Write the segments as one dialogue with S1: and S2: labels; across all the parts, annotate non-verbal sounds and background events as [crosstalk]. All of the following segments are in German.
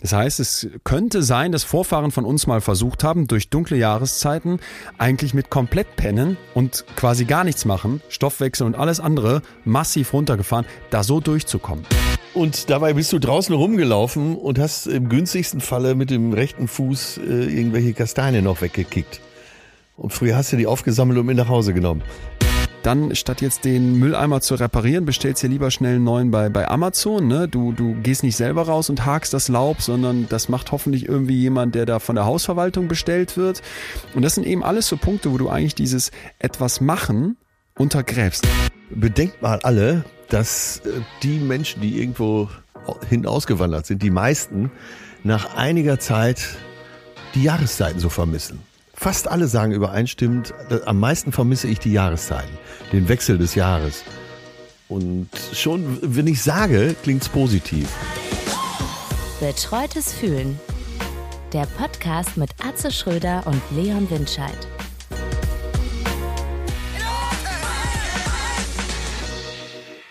S1: Das heißt, es könnte sein, dass Vorfahren von uns mal versucht haben, durch dunkle Jahreszeiten eigentlich mit komplett pennen und quasi gar nichts machen, Stoffwechsel und alles andere massiv runtergefahren, da so durchzukommen.
S2: Und dabei bist du draußen rumgelaufen und hast im günstigsten Falle mit dem rechten Fuß äh, irgendwelche Kastanien noch weggekickt. Und früher hast du die aufgesammelt und mit nach Hause genommen.
S1: Dann statt jetzt den Mülleimer zu reparieren, bestellst du lieber schnell einen neuen bei, bei Amazon. Ne? Du, du gehst nicht selber raus und hakst das Laub, sondern das macht hoffentlich irgendwie jemand, der da von der Hausverwaltung bestellt wird. Und das sind eben alles so Punkte, wo du eigentlich dieses etwas machen untergräbst.
S2: Bedenkt mal alle, dass äh, die Menschen, die irgendwo hin ausgewandert sind, die meisten nach einiger Zeit die Jahreszeiten so vermissen. Fast alle sagen übereinstimmend, äh, am meisten vermisse ich die Jahreszeiten, den Wechsel des Jahres. Und schon, wenn ich sage, klingt's positiv.
S3: Betreutes Fühlen. Der Podcast mit Atze Schröder und Leon Windscheid.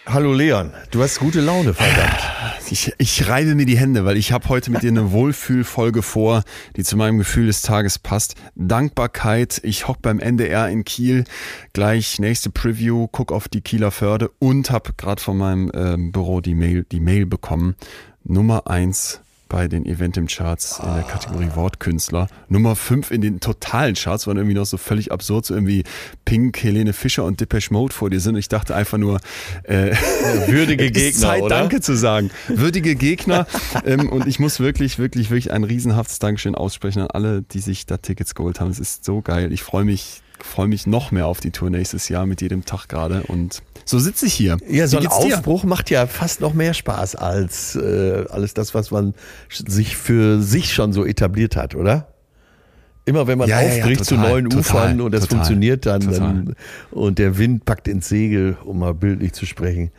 S2: Hallo Leon, du hast gute Laune, verdammt.
S1: Ich, ich reibe mir die Hände, weil ich habe heute mit dir eine Wohlfühlfolge vor, die zu meinem Gefühl des Tages passt. Dankbarkeit. Ich hock beim NDR in Kiel. Gleich nächste Preview, guck auf die Kieler Förde und habe gerade von meinem äh, Büro die Mail, die Mail bekommen. Nummer eins bei den Eventim-Charts in der Kategorie Wortkünstler. Nummer 5 in den totalen Charts waren irgendwie noch so völlig absurd, so irgendwie Pink, Helene Fischer und Depeche Mode vor dir sind. Und ich dachte einfach nur, äh,
S2: würdige [laughs] Gegner,
S1: Zeit,
S2: oder?
S1: Danke zu sagen. Würdige Gegner. ähm, und ich muss wirklich, wirklich, wirklich ein riesenhaftes Dankeschön aussprechen an alle, die sich da Tickets geholt haben. Es ist so geil. Ich freue mich freue mich noch mehr auf die Tour nächstes Jahr mit jedem Tag gerade und so sitze ich hier.
S2: Ja, so ein
S1: geht's dir?
S2: Aufbruch macht ja fast noch mehr Spaß als äh, alles das, was man sich für sich schon so etabliert hat, oder? Immer wenn man
S1: Ja, ja, ja,
S2: aufbricht zu neuen
S1: total,
S2: Ufern und das
S1: total,
S2: funktioniert dann, dann und der Wind packt ins Segel, um mal bildlich zu sprechen.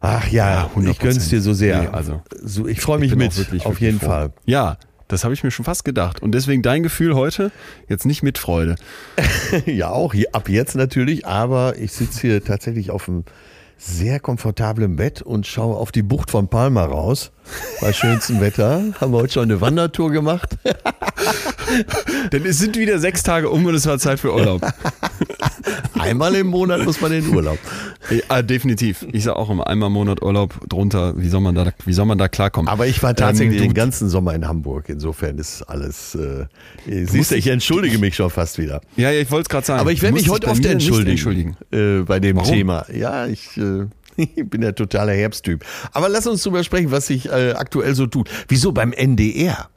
S2: Ach ja,
S1: Ja,
S2: ich gönn's dir so sehr.
S1: Nee, also,
S2: so, ich freue mich
S1: bin
S2: mit,
S1: wirklich,
S2: auf
S1: wirklich
S2: jeden
S1: froh.
S2: Fall.
S1: Ja, das habe ich mir schon fast gedacht. Und deswegen dein Gefühl heute jetzt nicht mit Freude. [laughs]
S2: Ja, auch hier, ab jetzt natürlich, aber ich sitze hier tatsächlich auf einem sehr komfortablen Bett und schaue auf die Bucht von Palma raus. Bei schönstem Wetter. [laughs] Haben wir heute schon eine Wandertour gemacht. [laughs]
S1: Denn es sind wieder sechs Tage um und es war Zeit für Urlaub.
S2: Einmal im Monat muss man in den Urlaub.
S1: ja, definitiv. Ich sage auch immer einmal im Monat Urlaub drunter. Wie soll man da, wie soll man da klarkommen?
S2: Aber ich war tatsächlich
S1: Ähm,
S2: den ganzen Sommer in Hamburg. Insofern ist alles. Äh, siehst du, ich entschuldige mich schon fast wieder.
S1: ja, ja, ich wollte es gerade sagen.
S2: Aber ich werde mich
S1: musst
S2: heute oft entschuldigen,
S1: entschuldigen.
S2: Äh, bei dem
S1: Warum?
S2: Thema. Ja, ich, äh, [laughs] ich bin der totale Herbsttyp. Aber lass uns drüber sprechen, was sich äh, aktuell so tut. Wieso beim NDR?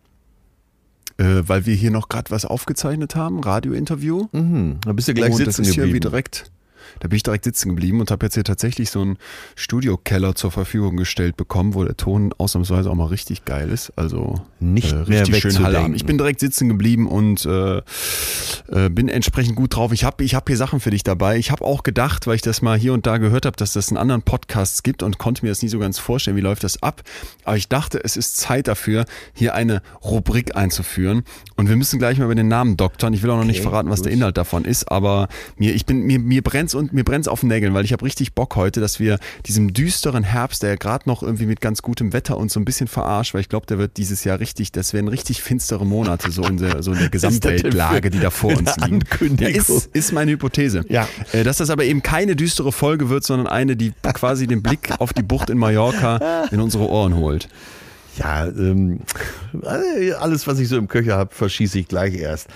S1: Äh, weil wir hier noch gerade was aufgezeichnet haben, Radiointerview.
S2: Da bist du gleich
S1: und das
S2: sitzen
S1: ist hier wie
S2: geblieben.
S1: direkt. Da bin ich direkt sitzen geblieben und habe jetzt hier tatsächlich so einen Studiokeller zur Verfügung gestellt bekommen, wo der Ton ausnahmsweise auch mal richtig geil ist. Also
S2: Nicht
S1: äh,
S2: mehr
S1: richtig schön
S2: wegzudenken.
S1: Halle haben. Ich bin direkt sitzen geblieben und äh, äh, bin entsprechend gut drauf. Ich habe ich hab hier Sachen für dich dabei. Ich habe auch gedacht, weil ich das mal hier und da gehört habe, dass das in anderen Podcasts gibt und konnte mir das nie so ganz vorstellen, wie läuft das ab. Aber ich dachte, es ist Zeit dafür, hier eine Rubrik einzuführen. Und wir müssen gleich mal über den Namen doktern. Ich will auch noch nicht
S2: Okay,
S1: verraten, was der
S2: gut.
S1: Inhalt davon ist, aber mir, ich bin, mir, mir brennt's und mir brennt's auf den Nägeln, weil ich habe richtig Bock heute, dass wir diesem düsteren Herbst, der ja gerade noch irgendwie mit ganz gutem Wetter uns so ein bisschen verarscht, weil ich glaube, der wird dieses Jahr richtig, das werden richtig finstere Monate so in der, so in der [laughs] Gesamtweltlage, die da vor uns.
S2: Ankündigung?
S1: Ja, ist, ist meine Hypothese.
S2: Ja.
S1: Äh, Dass das aber eben keine düstere Folge wird, sondern eine, die quasi den Blick [laughs] auf die Bucht in Mallorca in unsere Ohren holt.
S2: Ja, ähm, alles, was ich so im Köcher habe, verschieße ich gleich erst.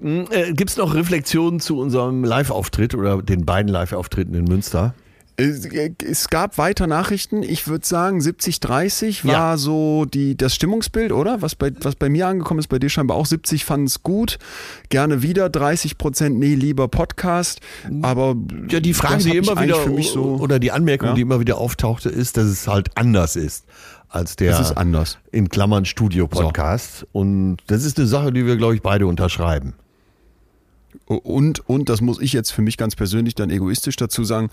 S2: Hm, Äh, Gibt es noch Reflexionen zu unserem Live-Auftritt oder den beiden Live-Auftritten in Münster?
S1: Es, es gab weiter Nachrichten. Ich würde sagen, 70-30 war
S2: Ja.
S1: so die, das Stimmungsbild, oder? Was bei, was bei mir angekommen ist, bei dir scheinbar auch. 70 fanden es gut. Gerne wieder. 30 Prozent, nee, lieber Podcast. Aber
S2: Ja, die Frage, die immer wieder
S1: für mich so.
S2: oder die Anmerkung,
S1: Ja.
S2: die immer wieder auftauchte, ist, dass es halt anders ist als der
S1: ist anders.
S2: in Klammern Studio-Podcast. Und das ist eine Sache, die wir, glaube ich, beide unterschreiben.
S1: Und, und das muss ich jetzt für mich ganz persönlich dann egoistisch dazu sagen,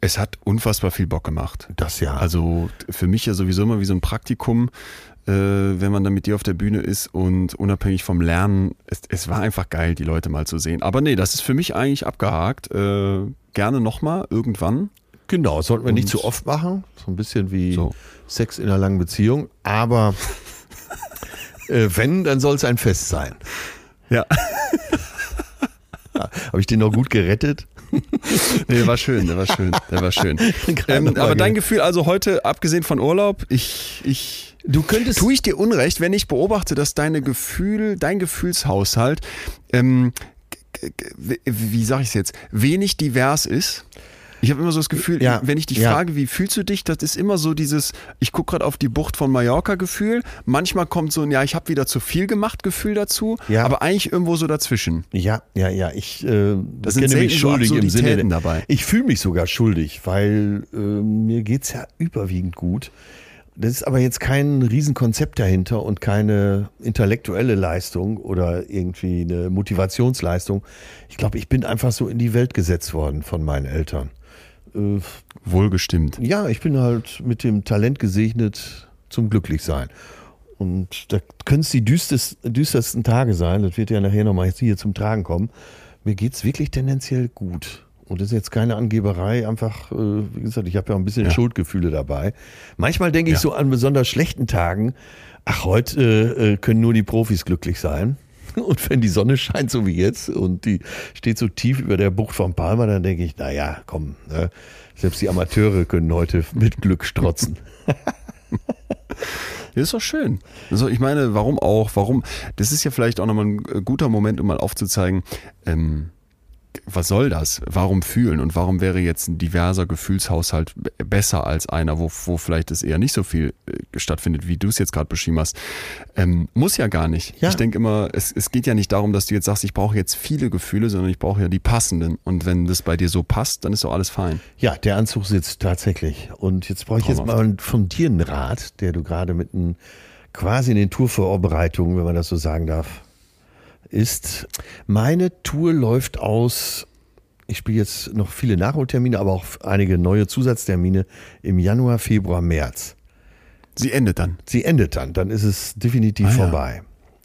S1: es hat unfassbar viel Bock gemacht.
S2: Das ja.
S1: Also für mich ja sowieso immer wie so ein Praktikum, äh, wenn man dann mit dir auf der Bühne ist und unabhängig vom Lernen, es, es war einfach geil, die Leute mal zu sehen. Aber nee, das ist für mich eigentlich abgehakt. Äh, gerne nochmal, irgendwann.
S2: Genau, das sollten wir nicht
S1: Und-
S2: zu oft machen. So ein bisschen wie
S1: So.
S2: Sex in einer langen Beziehung. Aber [laughs] Äh, wenn, dann soll es ein Fest sein.
S1: Ja. [laughs]
S2: Habe ich den noch gut gerettet? [laughs]
S1: nee, der war schön, der war schön, der war schön. ähm, aber dein Gefühl, also heute, abgesehen von Urlaub, ich, ich.
S2: Du könntest.
S1: Tue ich dir Unrecht, wenn ich beobachte, dass deine Gefühl, dein Gefühlshaushalt, ähm, wie sage ich es jetzt, wenig divers ist? Ich habe immer so das Gefühl, ja, wenn ich dich ja. frage, wie fühlst du dich, das ist immer so dieses, ich gucke gerade auf die Bucht von Mallorca Gefühl. Manchmal kommt so ein, ja, ich habe wieder zu viel gemacht Gefühl dazu, ja. aber eigentlich irgendwo so dazwischen.
S2: Ja, ja, ja, ich äh, das kenne mich schuldig im Sinne dabei. Ich fühle mich sogar schuldig, weil äh, mir es ja überwiegend gut. Das ist aber jetzt kein Riesenkonzept dahinter und keine intellektuelle Leistung oder irgendwie eine Motivationsleistung. Ich glaube, ich bin einfach so in die Welt gesetzt worden von meinen Eltern.
S1: Äh, Wohlgestimmt.
S2: Ja, ich bin halt mit dem Talent gesegnet zum Glücklichsein. Und da können es die düstersten, düstersten Tage sein, das wird ja nachher nochmal hier zum Tragen kommen. Mir geht es wirklich tendenziell gut. Und das ist jetzt keine Angeberei, einfach, äh, wie gesagt, ich habe ja ein bisschen ja. Schuldgefühle dabei. Manchmal denke ich ja. so an besonders schlechten Tagen, ach, heute äh, können nur die Profis glücklich sein. [laughs] Und wenn die Sonne scheint, so wie jetzt, und die steht so tief über der Bucht von Palma, dann denke ich, naja, komm, ne? selbst die Amateure können heute mit Glück strotzen.
S1: Das [laughs] ist doch schön. Also ich meine, warum auch? Warum? Das ist ja vielleicht auch nochmal ein guter Moment, um mal aufzuzeigen, ähm, was soll das? Warum fühlen? Und warum wäre jetzt ein diverser Gefühlshaushalt besser als einer, wo, wo vielleicht es eher nicht so viel äh, stattfindet, wie du es jetzt gerade beschrieben hast? Ähm, muss ja gar nicht. Ja. Ich denke immer, es, es geht ja nicht darum, dass du jetzt sagst, ich brauche jetzt viele Gefühle, sondern ich brauche ja die passenden. Und wenn das bei dir so passt, dann ist doch alles fein.
S2: Ja, der Anzug sitzt tatsächlich. Und jetzt brauche ich jetzt mal von dir einen Rat, der du gerade mit einem quasi in den Tourvorbereitungen, wenn man das so sagen darf, ist, meine Tour läuft aus, ich spiele jetzt noch viele Nachholtermine, aber auch einige neue Zusatztermine im Januar, Februar, März.
S1: Sie endet dann?
S2: Sie endet dann, dann ist es definitiv ah, vorbei.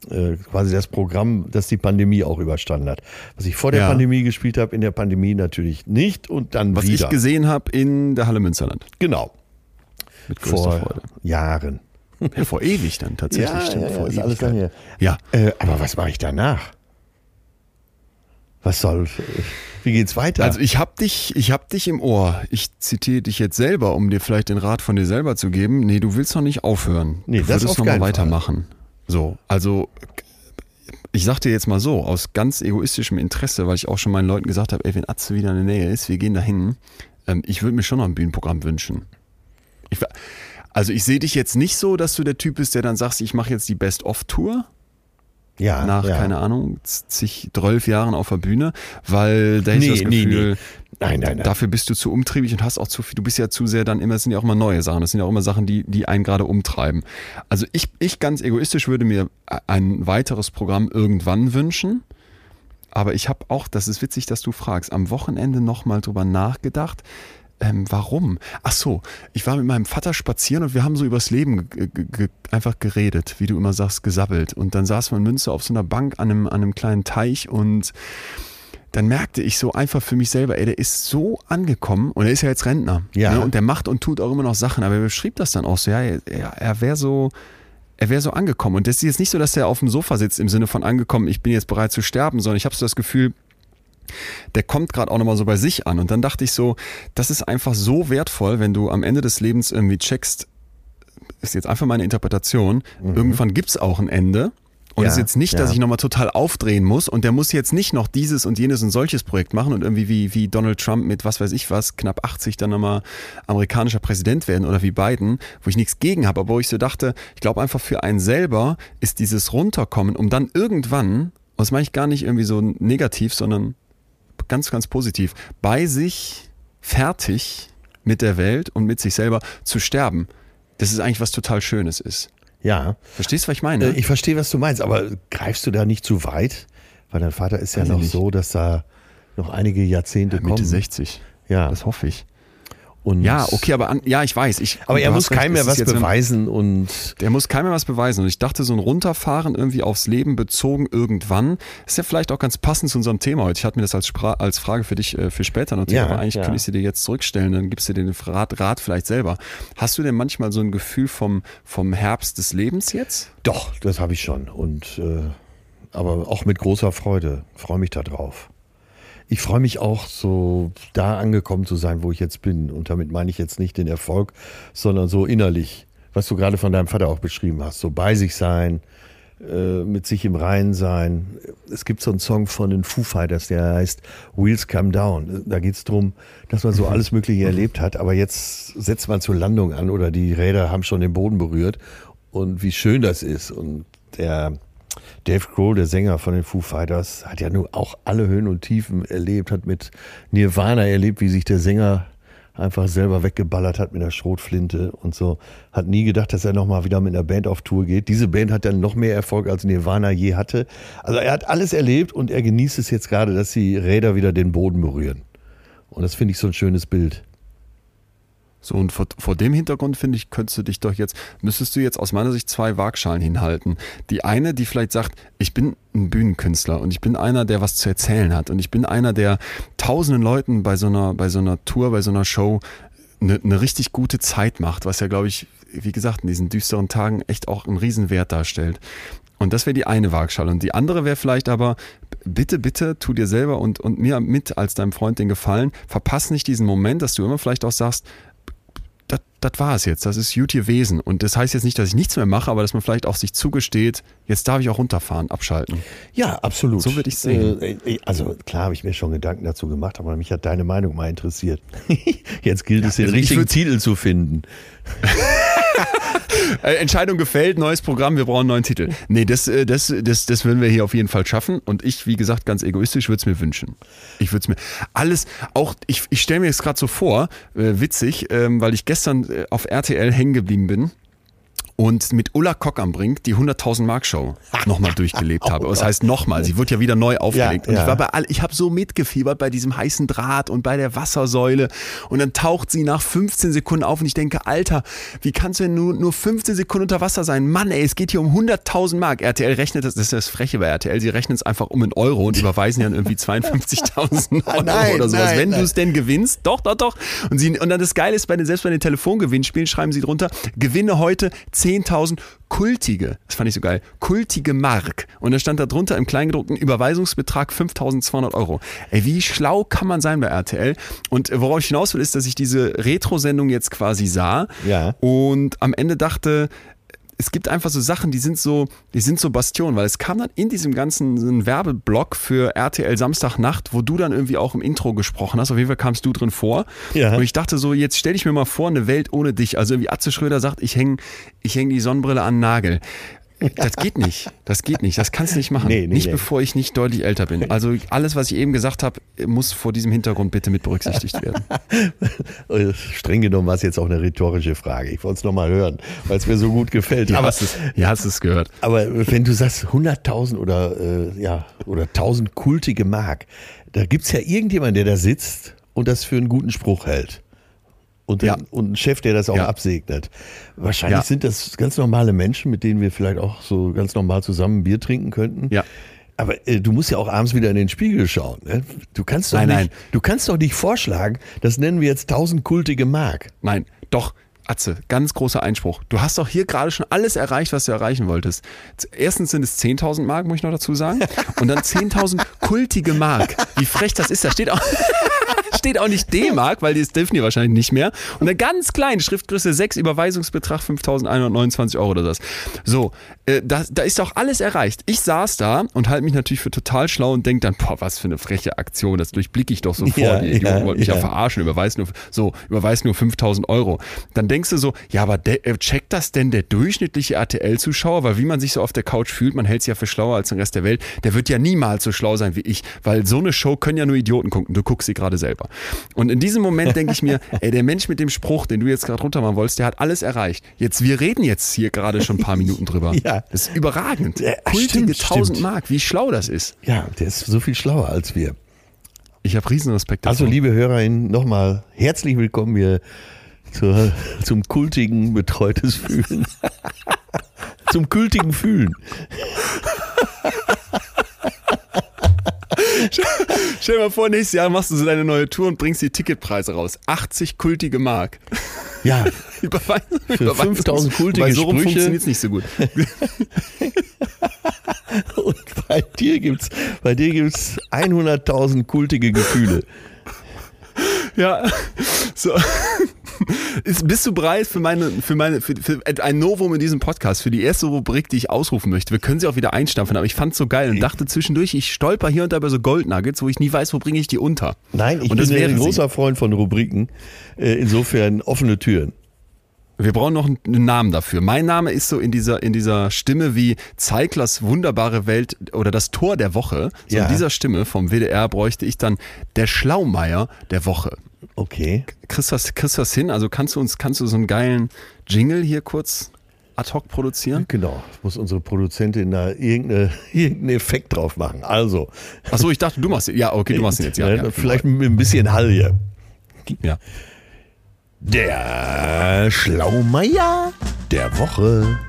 S2: Ja. Äh, quasi das Programm, das die Pandemie auch überstanden hat. Was ich vor der ja. Pandemie gespielt habe, in der Pandemie natürlich nicht und dann
S1: Was
S2: wieder.
S1: Was ich gesehen habe in der Halle Münsterland.
S2: Genau.
S1: Mit vor Freude.
S2: Jahren.
S1: Ja, vor ewig dann tatsächlich. Ja,
S2: stimmt, ja,
S1: vor
S2: ist alles lange Ja. Äh, aber was mache ich danach? Was soll, wie geht's weiter?
S1: Also ich hab dich, ich hab dich im Ohr. Ich zitiere dich jetzt selber, um dir vielleicht den Rat von dir selber zu geben. Nee, du willst noch nicht aufhören. Nee, du das würdest noch mal weitermachen. Fall. So, also ich sag dir jetzt mal so, aus ganz egoistischem Interesse, weil ich auch schon meinen Leuten gesagt habe, ey, wenn Atze wieder in der Nähe ist, wir gehen dahin. Ähm, ich würde mir schon noch ein Bühnenprogramm wünschen. Ich, also ich sehe dich jetzt nicht so, dass du der Typ bist, der dann sagst, ich mache jetzt die Best-of-Tour. Ja, nach, ja. keine Ahnung, zig, zwölf Jahren auf der Bühne, weil da nee, ist das Gefühl, nee, nee. Nein, nein, nein. dafür bist du zu umtriebig und hast auch zu viel, du bist ja zu sehr dann immer, es sind ja auch immer neue Sachen, das sind ja auch immer Sachen, die, die einen gerade umtreiben. Also ich, ich ganz egoistisch würde mir ein weiteres Programm irgendwann wünschen, aber ich habe auch, das ist witzig, dass du fragst, am Wochenende nochmal drüber nachgedacht, ähm, warum? Ach so, ich war mit meinem Vater spazieren und wir haben so übers Leben einfach geredet, wie du immer sagst, gesabbelt. Und dann saß man Münster auf so einer Bank an einem, an einem kleinen Teich und dann merkte ich so einfach für mich selber, ey, der ist so angekommen und er ist ja jetzt Rentner. Ja. Ne? Und der macht und tut auch immer noch Sachen, aber er beschrieb das dann auch so, ja, er, er wäre so, er wäre so angekommen. Und das ist jetzt nicht so, dass er auf dem Sofa sitzt im Sinne von angekommen, ich bin jetzt bereit zu sterben, sondern ich habe so das Gefühl, der kommt gerade auch nochmal so bei sich an. Und dann dachte ich so, das ist einfach so wertvoll, wenn du am Ende des Lebens irgendwie checkst, ist jetzt einfach meine Interpretation, mhm. irgendwann es auch ein Ende. Und es ja, ist jetzt nicht, dass ja. ich nochmal total aufdrehen muss und der muss jetzt nicht noch dieses und jenes und solches Projekt machen und irgendwie wie, wie Donald Trump mit was weiß ich was, knapp 80 dann nochmal amerikanischer Präsident werden oder wie Biden, wo ich nichts gegen habe, aber wo ich so dachte, ich glaube einfach für einen selber ist dieses Runterkommen, um dann irgendwann, und das meine ich gar nicht irgendwie so negativ, sondern ganz, ganz positiv, bei sich fertig mit der Welt und mit sich selber zu sterben. Das ist eigentlich was total Schönes ist.
S2: Ja.
S1: Verstehst du, was ich meine?
S2: Äh, ich verstehe, was du meinst, aber greifst du da nicht zu weit? Weil dein Vater ist ja also noch nicht. so, dass da noch einige Jahrzehnte ja,
S1: Mitte
S2: kommen.
S1: 60. Ja. Das hoffe ich.
S2: Und
S1: Ja, okay, aber an, ja, ich weiß. Ich,
S2: Aber er muss keinem mehr was beweisen und
S1: Der muss keinem mehr was beweisen. Und ich dachte, so ein Runterfahren irgendwie aufs Leben bezogen irgendwann ist ja vielleicht auch ganz passend zu unserem Thema heute. Ich hatte mir das als, Spra als Frage für dich äh, für später notiert,
S2: Ja,
S1: aber eigentlich
S2: ja.
S1: könnte ich sie dir jetzt zurückstellen, dann gibst du dir den Rat, Rat vielleicht selber. Hast du denn manchmal so ein Gefühl vom, vom Herbst des Lebens jetzt?
S2: doch, das habe ich schon. Und äh, aber auch mit großer Freude. Freue mich da drauf. Ich freue mich auch, so da angekommen zu sein, wo ich jetzt bin. Und damit meine ich jetzt nicht den Erfolg, sondern so innerlich, was du gerade von deinem Vater auch beschrieben hast. So bei sich sein, äh, mit sich im Reinen sein. Es gibt so einen Song von den Foo Fighters, der heißt Wheels Come Down. Da geht es darum, dass man so [laughs] alles Mögliche erlebt hat, aber jetzt setzt man zur Landung an oder die Räder haben schon den Boden berührt und wie schön das ist. Und der Dave Grohl, der Sänger von den Foo Fighters, hat ja nur auch alle Höhen und Tiefen erlebt, hat mit Nirvana erlebt, wie sich der Sänger einfach selber weggeballert hat mit der Schrotflinte und so. Hat nie gedacht, dass er nochmal wieder mit einer Band auf Tour geht. Diese Band hat dann noch mehr Erfolg als Nirvana je hatte. Also er hat alles erlebt und er genießt es jetzt gerade, dass die Räder wieder den Boden berühren. Und das finde ich so ein schönes Bild.
S1: So, und vor, vor dem Hintergrund, finde ich, könntest du dich doch jetzt, müsstest du jetzt aus meiner Sicht zwei Waagschalen hinhalten. Die eine, die vielleicht sagt, ich bin ein Bühnenkünstler und ich bin einer, der was zu erzählen hat und ich bin einer, der tausenden Leuten bei so einer, bei so einer Tour, bei so einer Show eine, eine richtig gute Zeit macht, was ja, glaube ich, wie gesagt, in diesen düsteren Tagen echt auch einen Riesenwert darstellt. Und das wäre die eine Waagschale. Und die andere wäre vielleicht aber, bitte, bitte, tu dir selber und, und mir mit als deinem Freund den Gefallen, verpass nicht diesen Moment, dass du immer vielleicht auch sagst, das, war es jetzt, das ist gut gewesen. Und das heißt jetzt nicht, dass ich nichts mehr mache, aber dass man vielleicht auch sich zugesteht, jetzt darf ich auch runterfahren, abschalten.
S2: Ja, absolut.
S1: So würde ich sehen.
S2: Äh, äh, also klar habe ich mir schon Gedanken dazu gemacht, aber mich hat deine Meinung mal interessiert. [laughs] Jetzt gilt es, den
S1: also ich
S2: richtigen Titel zu finden. [laughs]
S1: Äh, Entscheidung gefällt, neues Programm, wir brauchen einen neuen Titel. Nee, das, äh, das, das, das würden wir hier auf jeden Fall schaffen. Und ich, wie gesagt, ganz egoistisch würde es mir wünschen. Ich würde es mir alles, auch, ich, ich stelle mir jetzt gerade so vor, äh, witzig, ähm, weil ich gestern äh, auf RTL hängen geblieben bin. Und mit Ulla Kock am Brink die 100.000 Mark Show nochmal [laughs] durchgelebt habe. Das heißt nochmal, sie wird ja wieder neu aufgelegt.
S2: Ja,
S1: und
S2: ja.
S1: ich war bei all, ich habe so mitgefiebert bei diesem heißen Draht und bei der Wassersäule. Und dann taucht sie nach 15 Sekunden auf und ich denke, Alter, wie kannst du denn nur, nur 15 Sekunden unter Wasser sein? Mann, ey, es geht hier um 100.000 Mark. RTL rechnet das, das ist das Freche bei RTL, sie rechnen es einfach um in Euro und überweisen dann irgendwie 52.000 [laughs] Euro
S2: Nein,
S1: oder sowas.
S2: nein,
S1: Wenn du es denn gewinnst, doch, doch, doch. Und, sie, und dann das Geile ist, bei den, selbst bei den Telefongewinnspielen schreiben sie drunter, gewinne heute 10.000 kultige, das fand ich so geil, kultige Mark. Und dann stand da drunter im Kleingedruckten Überweisungsbetrag 5.200 Euro. Ey, wie schlau kann man sein bei RTL? Und worauf ich hinaus will, ist, dass ich diese Retro-Sendung jetzt quasi sah
S2: Ja.
S1: und am Ende dachte, es gibt einfach so Sachen, die sind so, die sind so Bastionen, weil es kam dann in diesem ganzen so ein Werbeblock für RTL Samstagnacht, wo du dann irgendwie auch im Intro gesprochen hast. Auf jeden Fall kamst du drin vor.
S2: Ja.
S1: Und ich dachte so, jetzt stell dich mir mal vor, eine Welt ohne dich. Also wie Atze Schröder sagt, ich hänge ich häng die Sonnenbrille an den Nagel. [laughs] Das geht nicht. Das geht nicht. Das kannst du nicht machen.
S2: Nee, nee,
S1: nicht
S2: nee.
S1: bevor ich nicht deutlich älter bin. Also alles, was ich eben gesagt habe, muss vor diesem Hintergrund bitte mit berücksichtigt werden. [laughs]
S2: Streng genommen war es jetzt auch eine rhetorische Frage. Ich wollte es nochmal hören, weil es mir so gut gefällt.
S1: Ja,
S2: aber,
S1: hast es, ja, hast es gehört.
S2: aber wenn du sagst 100.000 oder, äh, ja, oder 1.000 kultige Mark, da gibt's ja irgendjemand, der da sitzt und das für einen guten Spruch hält. Und,
S1: Ja.
S2: den, und einen Chef, der das auch
S1: Ja.
S2: absegnet. Wahrscheinlich
S1: Ja.
S2: sind das ganz normale Menschen, mit denen wir vielleicht auch so ganz normal zusammen ein Bier trinken könnten.
S1: Ja.
S2: Aber äh, du musst ja auch abends wieder in den Spiegel schauen. Ne? Du kannst doch
S1: Nein,
S2: nicht,
S1: nein.
S2: du kannst doch nicht vorschlagen, das nennen wir jetzt 1000 kultige Mark.
S1: Nein, doch. Atze, ganz großer Einspruch. Du hast doch hier gerade schon alles erreicht, was du erreichen wolltest. Erstens sind es 10.000 Mark, muss ich noch dazu sagen. [laughs] Und dann 10.000 kultige Mark. Wie frech das ist, da steht auch, steht auch nicht D-Mark, weil das dürfen die wahrscheinlich nicht mehr. Und eine ganz kleine Schriftgröße 6, Überweisungsbetrag 5.129 Euro oder das. So, äh, da, da ist doch alles erreicht. Ich saß da und halte mich natürlich für total schlau und denke dann, boah, was für eine freche Aktion, das durchblicke ich doch sofort.
S2: Ja,
S1: die
S2: ja,
S1: wollten mich ja
S2: ja.
S1: verarschen, überweist nur, so, überweist nur 5000 Euro. Dann denkst du so, ja, aber der, äh, checkt das denn der durchschnittliche RTL-Zuschauer? Weil wie man sich so auf der Couch fühlt, man hält sich ja für schlauer als den Rest der Welt, der wird ja niemals so schlau sein wie ich, weil so eine Show können ja nur Idioten gucken. Du guckst sie gerade selber. Und in diesem Moment denke ich mir, ey, der Mensch mit dem Spruch, den du jetzt gerade runter machen wolltest, der hat alles erreicht. Jetzt, wir reden jetzt hier gerade schon ein paar Minuten drüber.
S2: Ja.
S1: Das ist überragend.
S2: Ja,
S1: Kultige
S2: stimmt,
S1: 1000
S2: stimmt.
S1: Mark, wie schlau das ist.
S2: Ja, der ist so viel schlauer als wir.
S1: Ich habe riesen Respekt davor.
S2: Also, liebe HörerInnen, nochmal herzlich willkommen hier zur, zum kultigen betreutes Fühlen. [laughs] zum kultigen Fühlen. [laughs]
S1: Stell dir mal vor, nächstes Jahr machst du so deine neue Tour und bringst die Ticketpreise raus. 80 kultige Mark.
S2: Ja, [laughs] für 5000 kultige
S1: Bei so rum funktioniert es nicht so gut. [laughs]
S2: Und bei dir gibt's, bei dir gibt's 100.000 kultige Gefühle.
S1: Ja, so. [laughs] Ist, bist du bereit für meine, für meine, für, für ein Novum in diesem Podcast, für die erste Rubrik, die ich ausrufen möchte? Wir können sie auch wieder einstampfen, aber ich fand's so geil und dachte zwischendurch, ich stolper hier und da über so Goldnuggets, wo ich nie weiß, wo bringe ich die unter.
S2: Nein, ich
S1: und das
S2: bin
S1: wäre
S2: ein großer Freund von Rubriken. Äh, Insofern offene Türen.
S1: Wir brauchen noch einen Namen dafür. Mein Name ist so in dieser, in dieser Stimme wie Zeiglers wunderbare Welt oder das Tor der Woche. So
S2: Ja.
S1: in dieser Stimme vom WDR bräuchte ich dann der Schlaumeier der Woche.
S2: Okay.
S1: Kriegst du das, kriegst das hin? Also kannst du uns, kannst du so einen geilen Jingle hier kurz ad hoc produzieren?
S2: Genau, muss unsere Produzentin da irgendeine, [laughs] irgendeinen Effekt drauf machen. Also,
S1: Achso, ich dachte, du machst ihn. Ja, okay, du machst ihn jetzt. Ja,
S2: äh,
S1: ja,
S2: vielleicht mit ein bisschen Hall hier.
S1: Ja.
S2: Der Schlaumeier der Woche.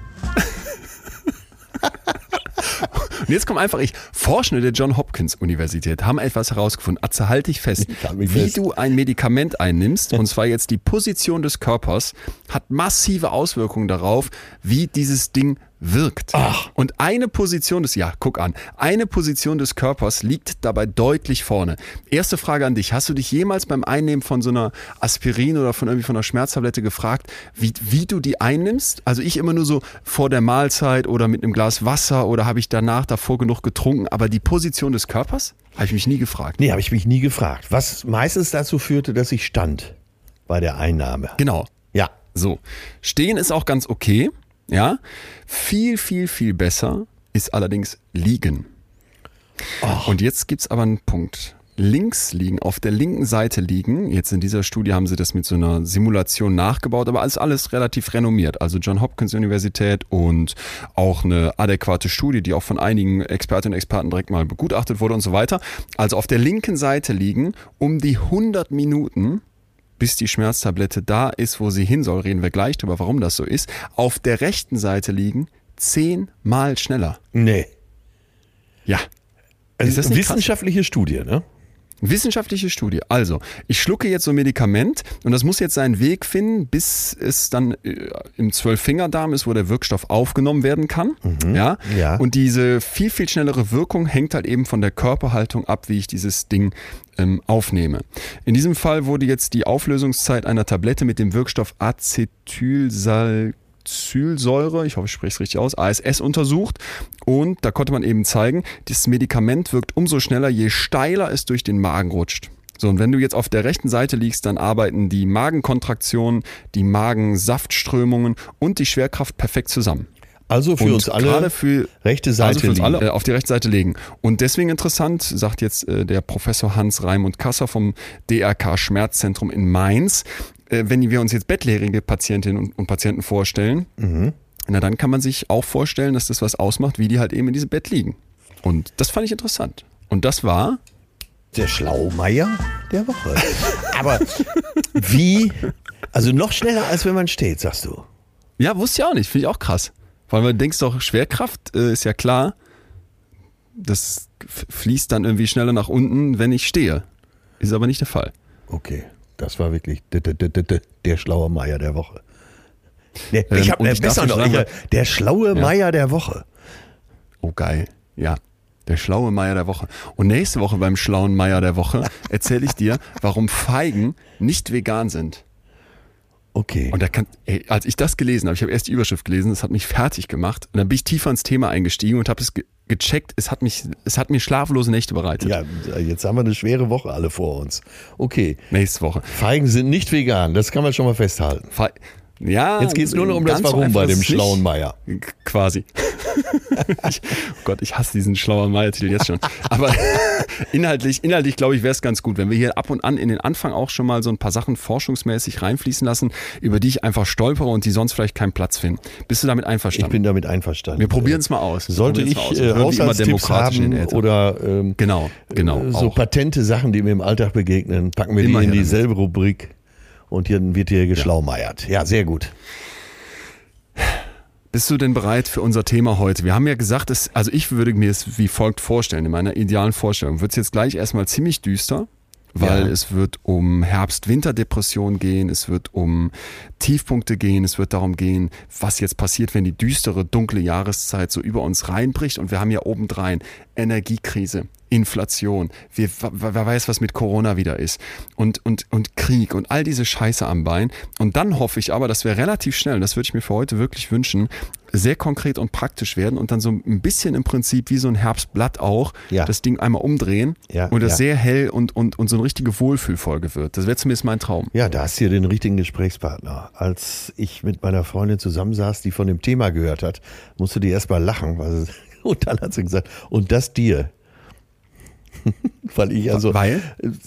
S1: Und jetzt kommt einfach ich. Forschende der John Hopkins Universität haben etwas herausgefunden. Atze, halt dich fest.
S2: Halte
S1: Wie
S2: fest.
S1: du ein Medikament einnimmst, und zwar jetzt die Position des Körpers, hat massive Auswirkungen darauf, wie dieses Ding wirkt.
S2: Ach.
S1: Und eine Position des, ja, guck an, eine Position des Körpers liegt dabei deutlich vorne. Erste Frage an dich. Hast du dich jemals beim Einnehmen von so einer Aspirin oder von irgendwie von einer Schmerztablette gefragt, wie, wie du die einnimmst? Also ich immer nur so vor der Mahlzeit oder mit einem Glas Wasser oder habe ich danach davor genug getrunken? Aber die Position des Körpers? Habe ich mich nie gefragt.
S2: Nee, habe ich mich nie gefragt. Was meistens dazu führte, dass ich stand bei der Einnahme.
S1: Genau.
S2: Ja.
S1: So. Stehen ist auch ganz okay. Ja. Viel, viel, viel besser ist allerdings liegen. Und jetzt gibt's aber einen Punkt. Links liegen, auf der linken Seite liegen. Jetzt in dieser Studie haben sie das mit so einer Simulation nachgebaut, aber ist alles relativ renommiert. Also John Hopkins Universität und auch eine adäquate Studie, die auch von einigen Expertinnen und Experten direkt mal begutachtet wurde und so weiter. Also auf der linken Seite liegen um die 100 Minuten bis die Schmerztablette da ist, wo sie hin soll, reden wir gleich drüber, warum das so ist, auf der rechten Seite liegen zehnmal schneller.
S2: Nee.
S1: Ja.
S2: Also
S1: Ist das nicht krass?
S2: wissenschaftliche Studie, ne?
S1: Wissenschaftliche Studie. Also, ich schlucke jetzt so ein Medikament und das muss jetzt seinen Weg finden, bis es dann äh, im Zwölffingerdarm ist, wo der Wirkstoff aufgenommen werden kann. Ja?
S2: Ja.
S1: Und diese viel, viel schnellere Wirkung hängt halt eben von der Körperhaltung ab, wie ich dieses Ding ähm, aufnehme. In diesem Fall wurde jetzt die Auflösungszeit einer Tablette mit dem Wirkstoff Acetylsal Acetylsäure, ich hoffe, ich spreche es richtig aus, ASS untersucht und da konnte man eben zeigen, dieses Medikament wirkt umso schneller, je steiler es durch den Magen rutscht. So, und wenn du jetzt auf der rechten Seite liegst, dann arbeiten die Magenkontraktionen, die Magensaftströmungen und die Schwerkraft perfekt zusammen.
S2: Also für
S1: und
S2: uns alle
S1: für
S2: rechte Seite
S1: also für uns alle auf die rechte Seite legen. Und deswegen interessant, sagt jetzt äh, der Professor Hans Raimund Kasser vom DRK Schmerzzentrum in Mainz, äh, wenn wir uns jetzt bettlägerige Patientinnen und, und Patienten vorstellen,
S2: Mhm.
S1: na dann kann man sich auch vorstellen, dass das was ausmacht, wie die halt eben in diesem Bett liegen. Und das fand ich interessant. Und das war
S2: Der Schlaumeier der Woche. [laughs] Aber wie, also noch schneller als wenn man steht, sagst du.
S1: Ja, wusste ich auch nicht. Finde ich auch krass. Weil man denkst doch, Schwerkraft äh, ist ja klar, das fließt dann irgendwie schneller nach unten, wenn ich stehe. Ist aber nicht der Fall.
S2: Okay, das war wirklich der schlaue Meier der Woche. Nee,
S1: Ähm,
S2: ich habe
S1: ich darf
S2: besser noch, ich, der schlaue Meier der Woche.
S1: Oh, geil. Ja. Der schlaue Meier der Woche. Und nächste Woche beim schlauen Meier der Woche [laughs] erzähle ich dir, warum Feigen nicht vegan sind.
S2: Okay.
S1: Und da kann, ey, als ich das gelesen habe, ich habe erst die Überschrift gelesen, das hat mich fertig gemacht. Und dann bin ich tiefer ins Thema eingestiegen und habe es ge gecheckt. Es hat mich, es hat mir schlaflose Nächte bereitet.
S2: ja, jetzt haben wir eine schwere Woche alle vor uns. Okay,
S1: Nächste Woche.
S2: Feigen sind nicht vegan, das kann man schon mal festhalten.
S1: Fe ja,
S2: Jetzt geht es nur noch um das Warum bei dem schlauen Meier.
S1: Quasi. [laughs] ich, oh Gott, ich hasse diesen schlauer Meier-Titel jetzt schon. Aber [laughs] inhaltlich, inhaltlich glaube ich, wäre es ganz gut, wenn wir hier ab und an in den Anfang auch schon mal so ein paar Sachen forschungsmäßig reinfließen lassen, über die ich einfach stolpere und die sonst vielleicht keinen Platz finden. Bist du damit einverstanden?
S2: Ich bin damit einverstanden.
S1: Wir probieren es mal aus.
S2: Sollte ich äh, Haushaltstipps haben oder ähm,
S1: genau, genau,
S2: äh, so auch. patente Sachen, die mir im Alltag begegnen, packen wir Immer die in dieselbe. Rubrik und dann wird hier geschlaumeiert. Ja. sehr gut.
S1: Bist du denn bereit für unser Thema heute? Wir haben ja gesagt, dass, also ich würde mir es wie folgt vorstellen, in meiner idealen Vorstellung. Wird es jetzt gleich erstmal ziemlich düster, weil ja. es wird um Herbst-Winter-Depression gehen, es wird um Tiefpunkte gehen, es wird darum gehen, was jetzt passiert, wenn die düstere, dunkle Jahreszeit so über uns reinbricht und wir haben ja obendrein Energiekrise, Inflation, wir, wer weiß, was mit Corona wieder ist und, und, und Krieg und all diese Scheiße am Bein. Und dann hoffe ich aber, dass wir relativ schnell, das würde ich mir für heute wirklich wünschen, sehr konkret und praktisch werden und dann so ein bisschen im Prinzip wie so ein Herbstblatt auch ja. das Ding einmal umdrehen ja, und das ja. sehr hell und, und, und so eine richtige Wohlfühlfolge wird. Das wäre zumindest mein Traum.
S2: Ja, da hast du ja den richtigen Gesprächspartner. Als ich mit meiner Freundin zusammensaß, die von dem Thema gehört hat, musste die erst mal lachen. Weil, [laughs] und dann hat sie gesagt, und das dir. [laughs] Weil ich also.
S1: Weil?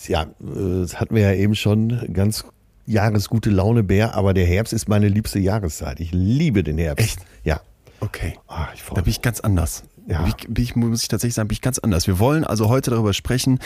S2: Ja, das hatten wir ja eben schon ganz Jahresgute Laune Bär, aber der Herbst ist meine liebste Jahreszeit. Ich liebe den Herbst.
S1: Echt?
S2: Ja.
S1: Okay. Oh, da bin ich ganz anders. Ja. Bin ich, bin ich, muss ich tatsächlich sagen, bin ich ganz anders. Wir wollen also heute darüber sprechen,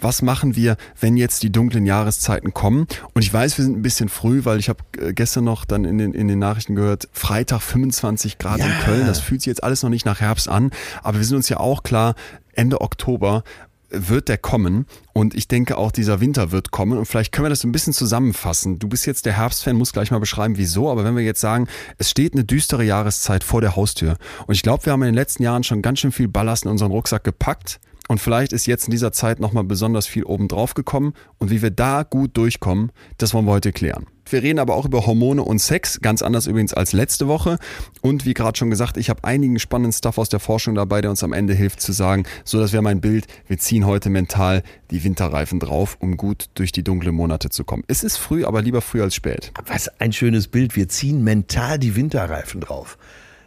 S1: was machen wir, wenn jetzt die dunklen Jahreszeiten kommen. Und ich weiß, wir sind ein bisschen früh, weil ich habe äh, gestern noch dann in den, in den Nachrichten gehört, Freitag 25 Grad ja. in Köln. Das fühlt sich jetzt alles noch nicht nach Herbst an. Aber wir sind uns ja auch klar, Ende Oktober wird der kommen. Und ich denke auch dieser Winter wird kommen. Und vielleicht können wir das ein bisschen zusammenfassen. Du bist jetzt der Herbstfan, musst gleich mal beschreiben, wieso, aber wenn wir jetzt sagen, es steht eine düstere Jahreszeit vor der Haustür. Und ich glaube, wir haben in den letzten Jahren schon ganz schön viel Ballast in unseren Rucksack gepackt. Und vielleicht ist jetzt in dieser Zeit nochmal besonders viel obendrauf gekommen. Und wie wir da gut durchkommen, das wollen wir heute klären. Wir reden aber auch über Hormone und Sex, ganz anders übrigens als letzte Woche. Und wie gerade schon gesagt, ich habe einigen spannenden Stuff aus der Forschung dabei, der uns am Ende hilft zu sagen, so das wäre mein Bild, wir ziehen heute mental die Winterreifen drauf, um gut durch die dunklen Monate zu kommen. Es ist früh, aber lieber früh als spät.
S2: Was ein schönes Bild, wir ziehen mental die Winterreifen drauf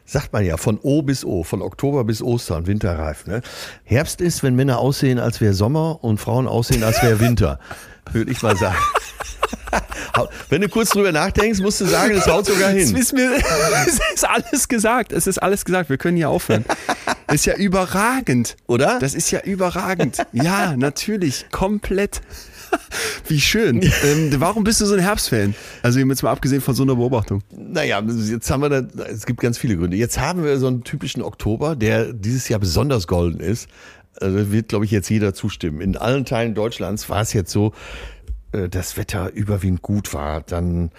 S2: sagt man ja, von O bis O, von Oktober bis Ostern, Winterreifen. Ne? Herbst ist, wenn Männer aussehen, als wäre Sommer und Frauen aussehen, als wäre Winter, [laughs] würde ich mal sagen. Wenn du kurz drüber nachdenkst, musst du sagen, das haut sogar hin. [laughs]
S1: Es ist alles gesagt. Es ist alles gesagt. Wir können hier aufhören. Das ist ja überragend.
S2: Oder?
S1: Das ist ja überragend. Ja, natürlich. Komplett. Wie schön. Ähm, warum bist du so ein Herbstfan? Also jetzt mal abgesehen von so einer Beobachtung.
S2: Naja, jetzt haben wir da, es gibt ganz viele Gründe. Jetzt haben wir so einen typischen Oktober, der dieses Jahr besonders golden ist. Also wird, glaube ich, jetzt jeder zustimmen. In allen Teilen Deutschlands war es jetzt so, äh, das Wetter überwiegend gut war, dann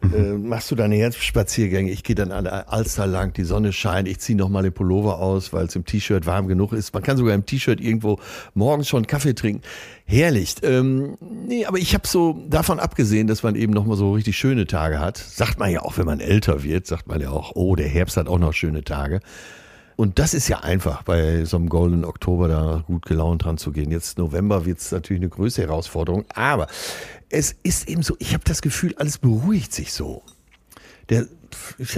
S2: mhm. äh, machst du deine Herbstspaziergänge. Ich gehe dann an der Alster lang, die Sonne scheint, ich ziehe nochmal den Pullover aus, weil es im T-Shirt warm genug ist. Man kann sogar im T-Shirt irgendwo morgens schon Kaffee trinken. Herrlich. Ähm, nee, aber ich habe so davon abgesehen, dass man eben nochmal so richtig schöne Tage hat. Sagt man ja auch, wenn man älter wird, sagt man ja auch, oh, der Herbst hat auch noch schöne Tage. Und das ist ja einfach, bei so einem Golden Oktober da gut gelaunt dran zu gehen. Jetzt November wird es natürlich eine größere Herausforderung, aber es ist eben so, ich habe das Gefühl, alles beruhigt sich so. Der,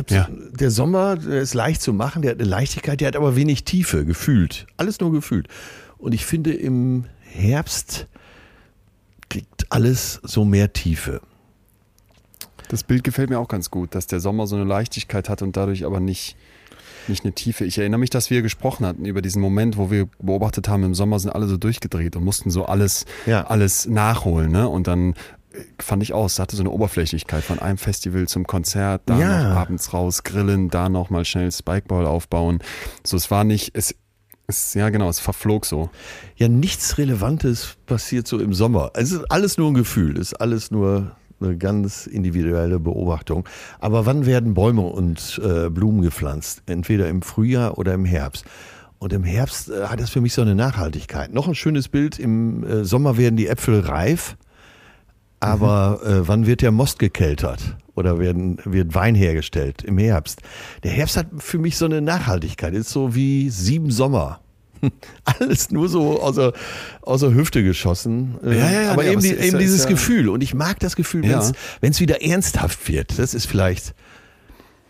S2: ja. der Sommer der ist leicht zu machen, der hat eine Leichtigkeit, der hat aber wenig Tiefe, gefühlt. Alles nur gefühlt. Und ich finde, im Herbst kriegt alles so mehr Tiefe.
S1: Das Bild gefällt mir auch ganz gut, dass der Sommer so eine Leichtigkeit hat und dadurch aber nicht nicht eine Tiefe. Ich erinnere mich, dass wir gesprochen hatten über diesen Moment, wo wir beobachtet haben, im Sommer sind alle so durchgedreht und mussten so alles, ja. alles nachholen. Ne? Und dann äh, fand ich aus, hatte so eine Oberflächlichkeit von einem Festival zum Konzert, da ja. noch abends raus grillen, da noch mal schnell Spikeball aufbauen. So, es war nicht, es, es, ja genau, es verflog so.
S2: Ja, nichts Relevantes passiert so im Sommer. Es ist alles nur ein Gefühl, es ist alles nur eine ganz individuelle Beobachtung. Aber wann werden Bäume und äh, Blumen gepflanzt? Entweder im Frühjahr oder im Herbst. Und im Herbst äh, hat das für mich so eine Nachhaltigkeit. Noch ein schönes Bild, im äh, Sommer werden die Äpfel reif, aber mhm. äh, wann wird der Most gekeltert? Oder werden, wird Wein hergestellt? Im Herbst. Der Herbst hat für mich so eine Nachhaltigkeit. Ist so wie sieben Sommer. [laughs] alles nur so aus der, aus der Hüfte geschossen.
S1: Ja, ja, ja,
S2: aber eben,
S1: aber
S2: die, eben dieses Gefühl. Und ich mag das Gefühl, wenn es wieder ernsthaft wird. Das ist vielleicht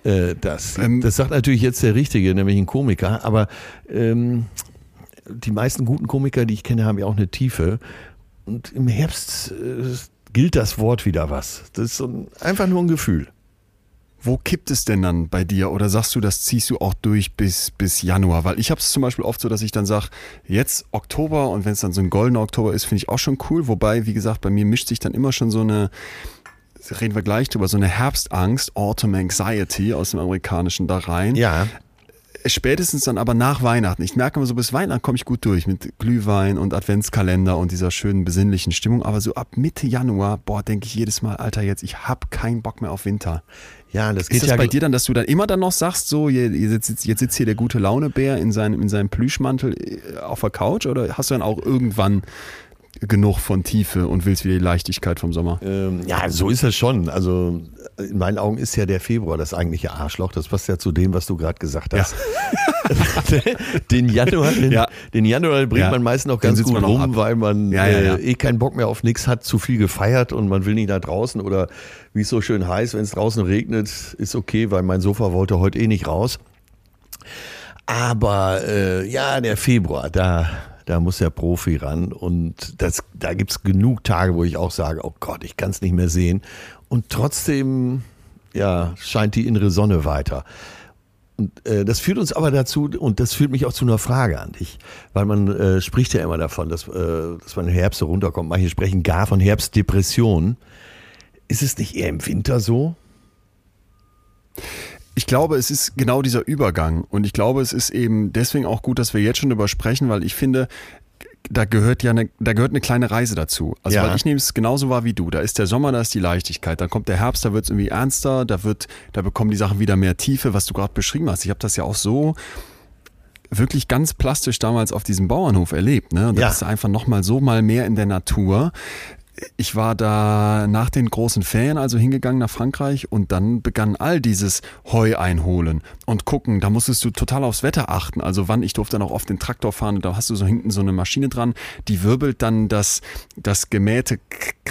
S2: Äh, das, ähm, das sagt natürlich jetzt der Richtige, nämlich ein Komiker, aber ähm, die meisten guten Komiker, die ich kenne, haben ja auch eine Tiefe. Und im Herbst äh, gilt das Wort wieder was. Das ist so ein, einfach nur ein Gefühl.
S1: Wo kippt es denn dann bei dir? Oder sagst du, das ziehst du auch durch bis, bis Januar? Weil ich habe es zum Beispiel oft so, dass ich dann sage, jetzt Oktober und wenn es dann so ein goldener Oktober ist, finde ich auch schon cool. Wobei, wie gesagt, bei mir mischt sich dann immer schon so eine, reden wir gleich drüber, so eine Herbstangst, Autumn Anxiety aus dem Amerikanischen da rein.
S2: Ja
S1: spätestens dann aber nach Weihnachten. Ich merke immer so, bis Weihnachten komme ich gut durch mit Glühwein und Adventskalender und dieser schönen besinnlichen Stimmung. Aber so ab Mitte Januar, boah, denke ich jedes Mal, Alter, jetzt, ich habe keinen Bock mehr auf Winter.
S2: Ja, das geht
S1: Ist das
S2: ja
S1: bei dir dann, dass du dann immer dann noch sagst, so, jetzt, sitzt, jetzt sitzt hier der gute Launebär in seinem, in seinem Plüschmantel äh, auf der Couch oder hast du dann auch irgendwann genug von Tiefe und willst wieder die Leichtigkeit vom Sommer.
S2: Ähm, ja, so ist es schon. Also in meinen Augen ist ja der Februar das eigentliche Arschloch. Das passt ja zu dem, was du gerade gesagt hast. Ja. [laughs] den, Januar, den, ja. den Januar bringt ja. man meistens noch ganz gut rum, ab. weil man äh, eh keinen Bock mehr auf nichts hat, zu viel gefeiert und man will nicht da draußen oder wie es so schön heißt, wenn es draußen regnet, ist okay, weil mein Sofa wollte heute eh nicht raus. Aber äh, ja, der Februar, da da muss der Profi ran. Und das, da gibt es genug Tage, wo ich auch sage, oh Gott, ich kann es nicht mehr sehen. Und trotzdem, ja, scheint die innere Sonne weiter. Und äh, das führt uns aber dazu, und das führt mich auch zu einer Frage an dich, weil man äh, spricht ja immer davon, dass, äh, dass man im Herbst so runterkommt. Manche sprechen gar von Herbstdepression. Ist es nicht eher im Winter so?
S1: Ich glaube, es ist genau dieser Übergang. Und ich glaube, es ist eben deswegen auch gut, dass wir jetzt schon darüber sprechen, weil ich finde, da gehört ja eine, da gehört eine kleine Reise dazu. Also ja. weil ich nehme es genauso wahr wie du. Da ist der Sommer, da ist die Leichtigkeit. Dann kommt der Herbst, da wird es irgendwie ernster, da wird, da bekommen die Sachen wieder mehr Tiefe, was du gerade beschrieben hast. Ich habe das ja auch so wirklich ganz plastisch damals auf diesem Bauernhof erlebt. Ne? Und das ja. ist einfach nochmal so mal mehr in der Natur ich war da nach den großen Ferien also hingegangen nach Frankreich und dann begann all dieses Heu einholen und gucken. Da musstest du total aufs Wetter achten. Also wann, ich durfte dann auch oft den Traktor fahren und da hast du so hinten so eine Maschine dran, die wirbelt dann das, das gemähte,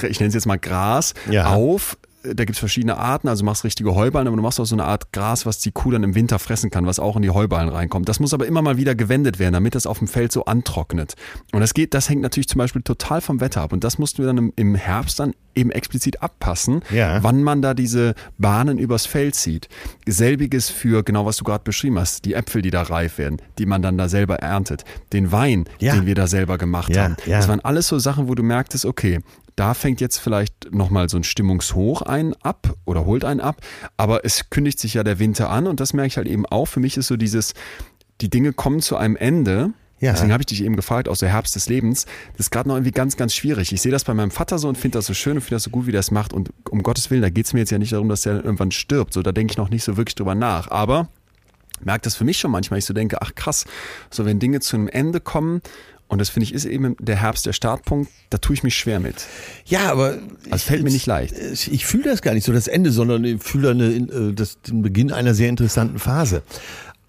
S1: ich nenne es jetzt mal Gras, ja. auf da gibt's verschiedene Arten, also machst richtige Heuballen, aber du machst auch so eine Art Gras, was die Kuh dann im Winter fressen kann, was auch in die Heuballen reinkommt. Das muss aber immer mal wieder gewendet werden, damit das auf dem Feld so antrocknet. Und das geht, das hängt natürlich zum Beispiel total vom Wetter ab. Und das mussten wir dann im, Herbst dann eben explizit abpassen, ja. wann man da diese Bahnen übers Feld zieht. Selbiges für genau, was du gerade beschrieben hast, die Äpfel, die da reif werden, die man dann da selber erntet, den Wein, ja. den wir da selber gemacht ja. haben. Das waren alles so Sachen, wo du merktest, okay, da fängt jetzt vielleicht nochmal so ein Stimmungshoch ein ab oder holt einen ab, aber es kündigt sich ja der Winter an und das merke ich halt eben auch. Für mich ist so dieses, die Dinge kommen zu einem Ende. Ja. Deswegen habe ich dich eben gefragt, aus der Herbst des Lebens. Das ist gerade noch irgendwie ganz, ganz schwierig. Ich sehe das bei meinem Vater so und finde das so schön und finde das so gut, wie der es macht. Und um Gottes Willen, da geht es mir jetzt ja nicht darum, dass der irgendwann stirbt. So, da denke ich noch nicht so wirklich drüber nach. Aber merke das für mich schon manchmal. Ich so denke, ach krass, so wenn Dinge zu einem Ende kommen, und das finde ich ist eben der Herbst der Startpunkt. Da tue ich mich schwer mit.
S2: Ja, aber
S1: das fällt mir nicht leicht.
S2: Ich, ich fühle das gar nicht so das Ende, sondern ich fühle eine, äh, das, den Beginn einer sehr interessanten Phase.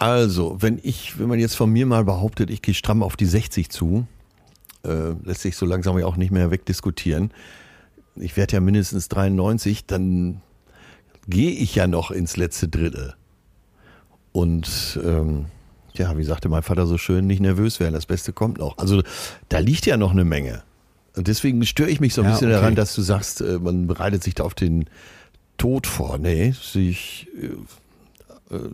S2: Also, wenn ich, wenn man jetzt von mir mal behauptet, ich gehe stramm auf die 60 zu, äh, lässt sich so langsam ja auch nicht mehr wegdiskutieren. Ich werde ja mindestens 93, dann gehe ich ja noch ins letzte Drittel. Und ähm, ja, wie sagte mein Vater so schön, nicht nervös werden, das Beste kommt noch. Also da liegt ja noch eine Menge. Und deswegen störe ich mich so ein ja, bisschen okay. daran, dass du sagst, äh, man bereitet sich da auf den Tod vor. Nee, ich, äh,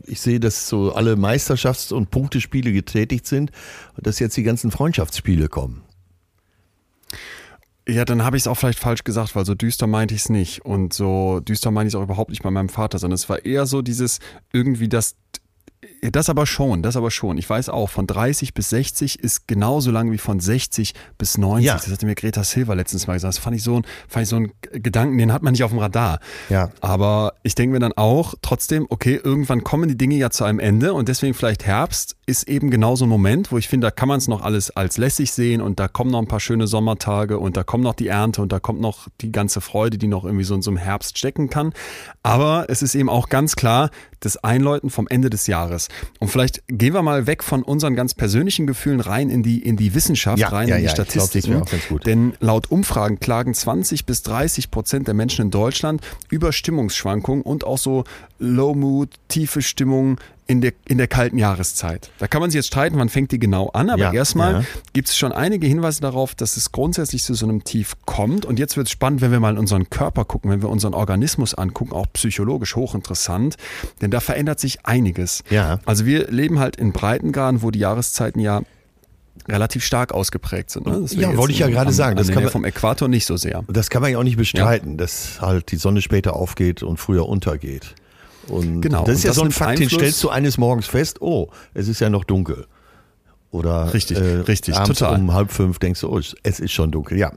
S2: ich sehe, dass so alle Meisterschafts- und Punktespiele getätigt sind und dass jetzt die ganzen Freundschaftsspiele kommen.
S1: Ja, dann habe ich es auch vielleicht falsch gesagt, weil so düster meinte ich es nicht. Und so düster meinte ich es auch überhaupt nicht bei meinem Vater, sondern es war eher so dieses irgendwie das das aber schon, das aber schon. Ich weiß auch, von 30 bis 60 ist genauso lang wie von 60 bis 90. Ja. Das hatte mir Greta Silva letztens mal gesagt. Das fand ich so ein, fand ich so einen Gedanken, den hat man nicht auf dem Radar.
S2: Ja.
S1: Aber ich denke mir dann auch trotzdem, okay, irgendwann kommen die Dinge ja zu einem Ende und deswegen vielleicht Herbst ist eben genau so ein Moment, wo ich finde, da kann man es noch alles als lässig sehen und da kommen noch ein paar schöne Sommertage und da kommt noch die Ernte und da kommt noch die ganze Freude, die noch irgendwie so in so einem Herbst stecken kann. Aber es ist eben auch ganz klar, das Einläuten vom Ende des Jahres. Und vielleicht gehen wir mal weg von unseren ganz persönlichen Gefühlen rein in die, in die Wissenschaft,
S2: Ja,
S1: rein
S2: ja,
S1: in die
S2: ja, glaub,
S1: Statistiken.
S2: gut.
S1: Denn laut Umfragen klagen 20 bis 30 Prozent der Menschen in Deutschland über Stimmungsschwankungen und auch so Low Mood, tiefe Stimmung in der, in der kalten Jahreszeit. Da kann man sich jetzt streiten, wann fängt die genau an, aber
S2: Ja,
S1: erstmal
S2: ja.
S1: gibt es schon einige Hinweise darauf, dass es grundsätzlich zu so einem Tief kommt. Und jetzt wird es spannend, wenn wir mal in unseren Körper gucken, wenn wir unseren Organismus angucken, auch psychologisch hochinteressant, denn da verändert sich einiges.
S2: Ja.
S1: Also wir leben halt in Breitengraden, wo die Jahreszeiten ja relativ stark ausgeprägt sind. Ne? Das
S2: Ja, wollte ich ja gerade sagen, das kann man-
S1: vom Äquator nicht so sehr.
S2: Das kann man ja auch nicht bestreiten, dass halt die Sonne später aufgeht und früher untergeht. Und
S1: Genau,
S2: das ist ja
S1: das
S2: so ein Fakt, den
S1: Einfluss-
S2: stellst du eines Morgens fest, oh, es ist ja noch dunkel. Oder äh,
S1: Richtig, richtig,
S2: abends
S1: total.
S2: um halb fünf denkst du, oh, es ist schon dunkel. Ja.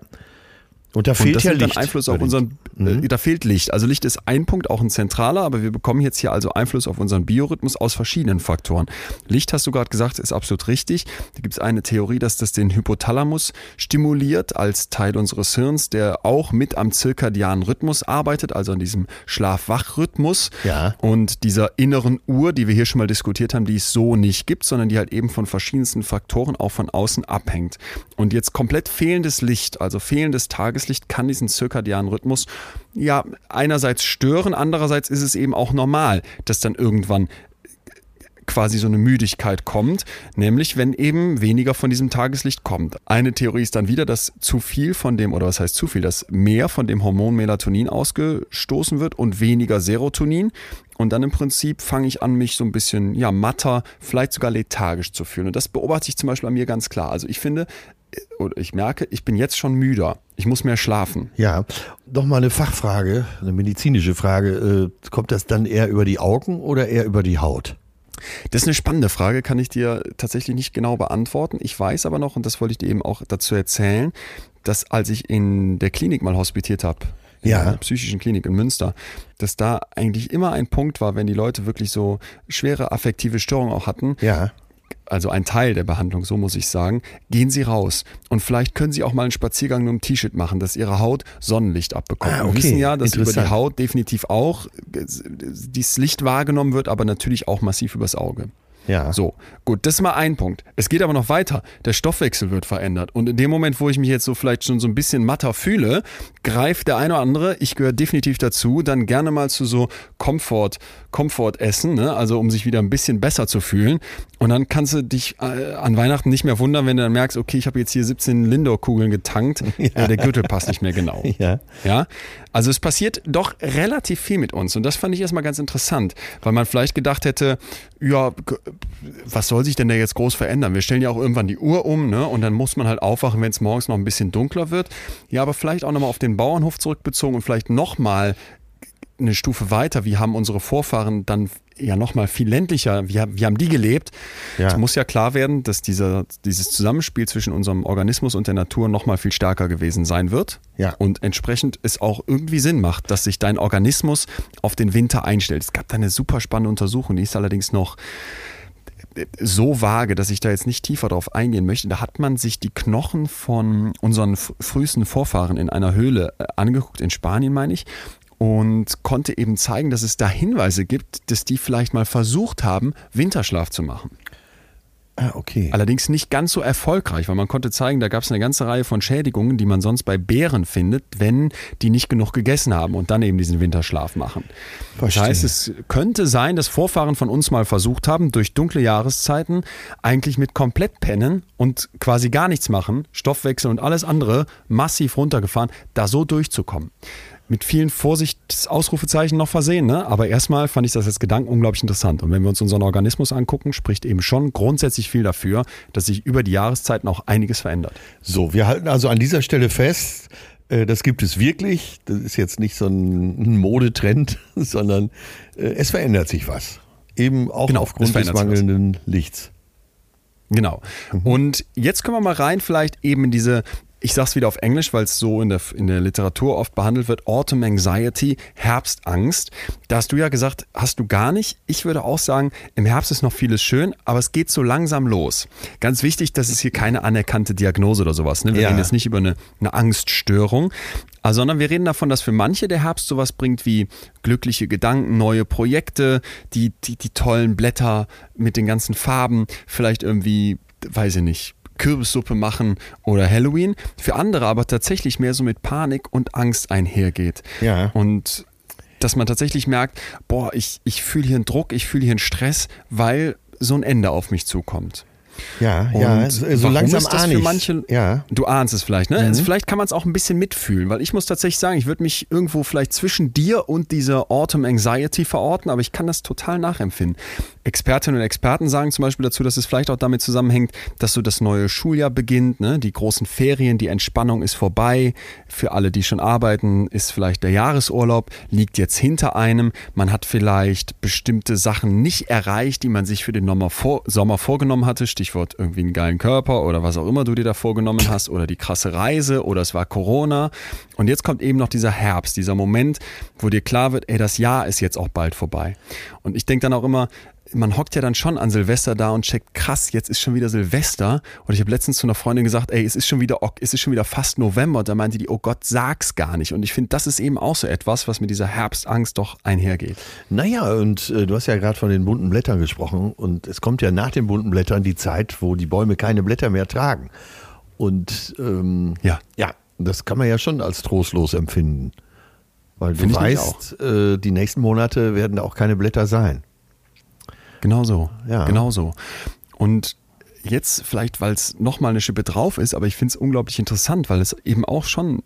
S2: Und da
S1: Und
S2: fehlt
S1: das
S2: ja Licht.
S1: dann Einfluss auf unseren,
S2: Mhm.
S1: äh, da fehlt Licht. Also Licht ist ein Punkt, auch ein zentraler, aber wir bekommen jetzt hier also Einfluss auf unseren Biorhythmus aus verschiedenen Faktoren. Licht, hast du gerade gesagt, ist absolut richtig. Da gibt es eine Theorie, dass das den Hypothalamus stimuliert als Teil unseres Hirns, der auch mit am zirkadianen Rhythmus arbeitet, also an diesem Schlaf-Wach-Rhythmus.
S2: Ja.
S1: Und dieser inneren Uhr, die wir hier schon mal diskutiert haben, die es so nicht gibt, sondern die halt eben von verschiedensten Faktoren auch von außen abhängt. Und jetzt komplett fehlendes Licht, also fehlendes Tageslicht, kann diesen zirkadianen Rhythmus ja einerseits stören, andererseits ist es eben auch normal, dass dann irgendwann quasi so eine Müdigkeit kommt, nämlich wenn eben weniger von diesem Tageslicht kommt. Eine Theorie ist dann wieder, dass zu viel von dem, oder was heißt zu viel, dass mehr von dem Hormon Melatonin ausgestoßen wird und weniger Serotonin. Und dann im Prinzip fange ich an, mich so ein bisschen ja, matter, vielleicht sogar lethargisch zu fühlen. Und das beobachte ich zum Beispiel an mir ganz klar. Also ich finde, oder ich merke, ich bin jetzt schon müder. Ich muss mehr schlafen.
S2: Ja, noch mal eine Fachfrage, eine medizinische Frage. Äh, kommt das dann eher über die Augen oder eher über die Haut?
S1: Das ist eine spannende Frage, kann ich dir tatsächlich nicht genau beantworten. Ich weiß aber noch, und das wollte ich dir eben auch dazu erzählen, dass als ich in der Klinik mal hospitiert habe, in
S2: Ja.
S1: einer psychischen Klinik in Münster, dass da eigentlich immer ein Punkt war, wenn die Leute wirklich so schwere affektive Störungen auch hatten,
S2: Ja.
S1: Also ein Teil der Behandlung, so muss ich sagen, gehen Sie raus. Und vielleicht können Sie auch mal einen Spaziergang nur im T-Shirt machen, dass Ihre Haut Sonnenlicht abbekommt.
S2: Ah,
S1: Wir
S2: okay.
S1: wissen ja, dass über die. Haut definitiv auch äh, dieses Licht wahrgenommen wird, aber natürlich auch massiv übers Auge.
S2: Ja.
S1: So, gut, das ist mal ein Punkt. Es geht aber noch weiter. Der Stoffwechsel wird verändert. Und in dem Moment, wo ich mich jetzt so vielleicht schon so ein bisschen matter fühle, greift der eine oder andere, ich gehöre definitiv dazu, dann gerne mal zu so Komfort, Komfortessen, ne? also um sich wieder ein bisschen besser zu fühlen. Und dann kannst du dich äh, an Weihnachten nicht mehr wundern, wenn du dann merkst, okay, ich habe jetzt hier 17 Lindor-Kugeln getankt, [laughs] äh, der Gürtel passt nicht mehr genau.
S2: Ja.
S1: Ja, also es passiert doch relativ viel mit uns und das fand ich erstmal ganz interessant, weil man vielleicht gedacht hätte, ja, was soll sich denn da jetzt groß verändern? Wir stellen ja auch irgendwann die Uhr um, ne? Und dann muss man halt aufwachen, wenn es morgens noch ein bisschen dunkler wird. Ja, aber vielleicht auch nochmal auf den Bauernhof zurückbezogen und vielleicht nochmal eine Stufe weiter. Wie haben unsere Vorfahren dann ja nochmal viel ländlicher, wie, haben- wie haben die gelebt?
S2: Ja.
S1: Es muss ja klar werden, dass dieser, dieses Zusammenspiel zwischen unserem Organismus und der Natur nochmal viel stärker gewesen sein wird.
S2: Ja.
S1: Und entsprechend es auch irgendwie Sinn macht, dass sich dein Organismus auf den Winter einstellt. Es gab da eine super spannende Untersuchung, die ist allerdings noch so vage, dass ich da jetzt nicht tiefer drauf eingehen möchte. Da hat man sich die Knochen von unseren frühesten Vorfahren in einer Höhle äh, angeguckt, in Spanien meine ich, und konnte eben zeigen, dass es da Hinweise gibt, dass die vielleicht mal versucht haben, Winterschlaf zu machen.
S2: Ah, okay.
S1: Allerdings nicht ganz so erfolgreich, weil man konnte zeigen, da gab es eine ganze Reihe von Schädigungen, die man sonst bei Bären findet, wenn die nicht genug gegessen haben und dann eben diesen Winterschlaf machen.
S2: Verstehe.
S1: Das heißt, es könnte sein, dass Vorfahren von uns mal versucht haben, durch dunkle Jahreszeiten eigentlich mit komplett pennen und quasi gar nichts machen, Stoffwechsel und alles andere massiv runtergefahren, da so durchzukommen. Mit vielen Vorsichtsausrufezeichen noch versehen, ne? aber erstmal fand ich das als Gedanken unglaublich interessant. Und wenn wir uns unseren Organismus angucken, spricht eben schon grundsätzlich viel dafür, dass sich über die Jahreszeiten auch einiges verändert.
S2: So, wir halten also an dieser Stelle fest, äh, das gibt es wirklich. Das ist jetzt nicht so ein Modetrend, [laughs] sondern äh, es verändert sich was. Eben auch
S1: Genau,
S2: aufgrund des
S1: sich was.
S2: mangelnden Lichts.
S1: Genau. Und jetzt können wir mal rein vielleicht eben in diese ich sag's wieder auf Englisch, weil es so in der, in der Literatur oft behandelt wird, Autumn Anxiety, Herbstangst. Da hast du ja gesagt, hast du gar nicht. Ich würde auch sagen, im Herbst ist noch vieles schön, aber es geht so langsam los. Ganz wichtig, das ist hier keine anerkannte Diagnose oder sowas. Ne? Wir
S2: Ja.
S1: reden jetzt nicht über eine, eine Angststörung, also, sondern wir reden davon, dass für manche der Herbst sowas bringt wie glückliche Gedanken, neue Projekte, die, die, die tollen Blätter mit den ganzen Farben, vielleicht irgendwie, weiß ich nicht, Kürbissuppe machen oder Halloween. Für andere aber tatsächlich mehr so mit Panik und Angst einhergeht.
S2: Ja.
S1: Und dass man tatsächlich merkt, boah, ich, ich fühle hier einen Druck, ich fühle hier einen Stress, weil so ein Ende auf mich zukommt.
S2: Ja,
S1: Und
S2: ja, so langsam
S1: ist das
S2: ahne
S1: für manche,
S2: Ja.
S1: du ahnst es vielleicht, ne? Also vielleicht kann man es auch ein bisschen mitfühlen, weil ich muss tatsächlich sagen, ich würde mich irgendwo vielleicht zwischen dir und dieser Autumn Anxiety verorten, aber ich kann das total nachempfinden. Expertinnen und Experten sagen zum Beispiel dazu, dass es vielleicht auch damit zusammenhängt, dass so das neue Schuljahr beginnt, ne? die großen Ferien, die Entspannung ist vorbei. Für alle, die schon arbeiten, ist vielleicht der Jahresurlaub, liegt jetzt hinter einem. Man hat vielleicht bestimmte Sachen nicht erreicht, die man sich für den Sommer, vor, Sommer vorgenommen hatte. Stichwort irgendwie einen geilen Körper oder was auch immer du dir da vorgenommen hast oder die krasse Reise oder es war Corona. Und jetzt kommt eben noch dieser Herbst, dieser Moment, wo dir klar wird, ey, das Jahr ist jetzt auch bald vorbei. Und ich denke dann auch immer, man hockt ja dann schon an Silvester da und checkt, krass, jetzt ist schon wieder Silvester. Und ich habe letztens zu einer Freundin gesagt, ey, es ist schon wieder, Ok- es ist schon wieder fast November. Und da meinte die, oh Gott, sag's gar nicht. Und ich finde, das ist eben auch so etwas, was mit dieser Herbstangst doch einhergeht.
S2: Naja, und äh, du hast ja gerade von den bunten Blättern gesprochen. Und es kommt ja nach den bunten Blättern die Zeit, wo die Bäume keine Blätter mehr tragen. Und ähm,
S1: Ja.
S2: ja, das kann man ja schon als trostlos empfinden. Weil du weißt, äh, die nächsten Monate werden auch keine Blätter sein.
S1: Genau so.
S2: Ja.
S1: Genau so. Und jetzt vielleicht, weil es nochmal eine Schippe drauf ist, aber ich finde es unglaublich interessant, weil es eben auch schon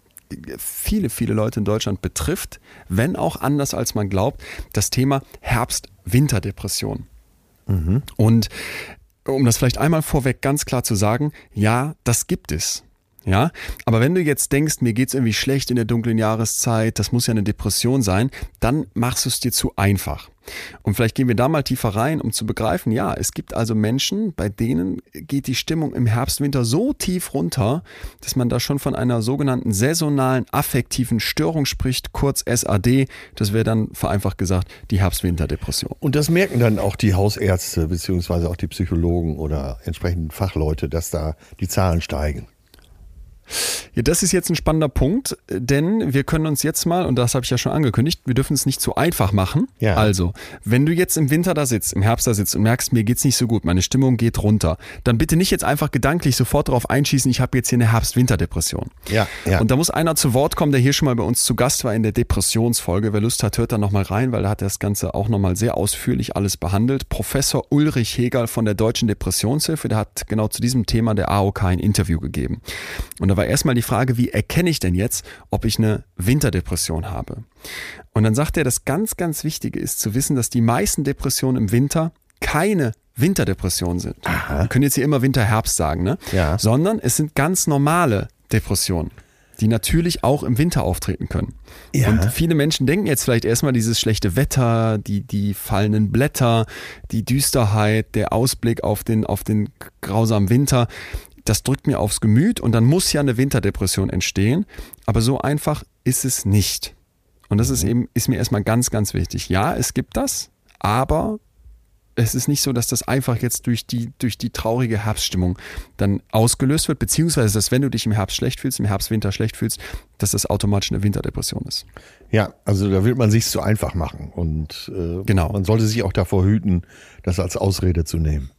S1: viele, viele Leute in Deutschland betrifft, wenn auch anders als man glaubt, das Thema Herbst-Winter-Depression. Und um das vielleicht einmal vorweg ganz klar zu sagen, ja, das gibt es. Ja, aber wenn du jetzt denkst, mir geht's irgendwie schlecht in der dunklen Jahreszeit, das muss ja eine Depression sein, dann machst du es dir zu einfach. Und vielleicht gehen wir da mal tiefer rein, um zu begreifen, ja, es gibt also Menschen, bei denen geht die Stimmung im Herbst, Winter so tief runter, dass man da schon von einer sogenannten saisonalen affektiven Störung spricht, kurz SAD. Das wäre dann vereinfacht gesagt die Herbst-Winter-Depression.
S2: Und das merken dann auch die Hausärzte beziehungsweise auch die Psychologen oder entsprechenden Fachleute, dass da die Zahlen steigen.
S1: Ja, das ist jetzt ein spannender Punkt, denn wir können uns jetzt mal, und das habe ich ja schon angekündigt, wir dürfen es nicht zu einfach machen.
S2: Ja.
S1: Also, wenn du jetzt im Winter da sitzt, im Herbst da sitzt und merkst, mir geht's nicht so gut, meine Stimmung geht runter, dann bitte nicht jetzt einfach gedanklich sofort darauf einschießen, ich habe jetzt hier eine Herbst-Winter-Depression.
S2: Ja, ja.
S1: Und da muss einer zu Wort kommen, der hier schon mal bei uns zu Gast war in der Depressionsfolge. Wer Lust hat, hört da nochmal rein, weil da hat er das Ganze auch nochmal sehr ausführlich alles behandelt. Professor Ulrich Hegel von der Deutschen Depressionshilfe, der hat genau zu diesem Thema der AOK ein Interview gegeben. Und da war erstmal die Frage, wie erkenne ich denn jetzt, ob ich eine Winterdepression habe? Und dann sagt er, das ganz, ganz Wichtige ist zu wissen, dass die meisten Depressionen im Winter keine Winterdepressionen sind. Wir können jetzt hier immer Winter, Herbst sagen, ne?
S2: Ja.
S1: Sondern es sind ganz normale Depressionen, die natürlich auch im Winter auftreten können.
S2: Ja.
S1: Und viele Menschen denken jetzt vielleicht erstmal dieses schlechte Wetter, die, die fallenden Blätter, die Düsterheit, der Ausblick auf den, auf den grausamen Winter. Das drückt mir aufs Gemüt und dann muss ja eine Winterdepression entstehen. Aber so einfach ist es nicht. Und das ist eben, ist mir erstmal ganz, ganz wichtig. Ja, es gibt das, aber es ist nicht so, dass das einfach jetzt durch die, durch die traurige Herbststimmung dann ausgelöst wird, beziehungsweise, dass wenn du dich im Herbst schlecht fühlst, im Herbst, Winter schlecht fühlst, dass das automatisch eine Winterdepression ist.
S2: Ja, also da will man sich zu einfach machen und äh,
S1: Genau.
S2: man sollte sich auch davor hüten, das als Ausrede zu nehmen.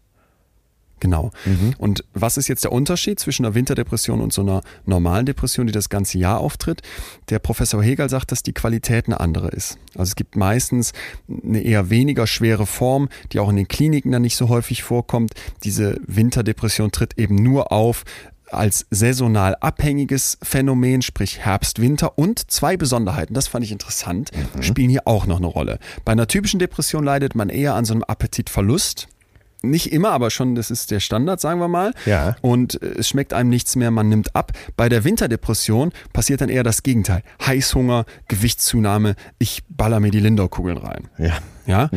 S1: Genau. Und was ist jetzt der Unterschied zwischen einer Winterdepression und so einer normalen Depression, die das ganze Jahr auftritt? Der Professor Hegel sagt, dass die Qualität eine andere ist. Also es gibt meistens eine eher weniger schwere Form, die auch in den Kliniken dann nicht so häufig vorkommt. Diese Winterdepression tritt eben nur auf als saisonal abhängiges Phänomen, sprich Herbst, Winter und zwei Besonderheiten, das fand ich interessant, spielen hier auch noch eine Rolle. Bei einer typischen Depression leidet man eher an so einem Appetitverlust. Nicht immer, aber schon, das ist der Standard, sagen wir mal.
S2: Ja.
S1: Und äh, es schmeckt einem nichts mehr, man nimmt ab. Bei der Winterdepression passiert dann eher das Gegenteil. Heißhunger, Gewichtszunahme, ich baller mir die Lindor-Kugeln rein.
S2: Ja.
S1: Ja.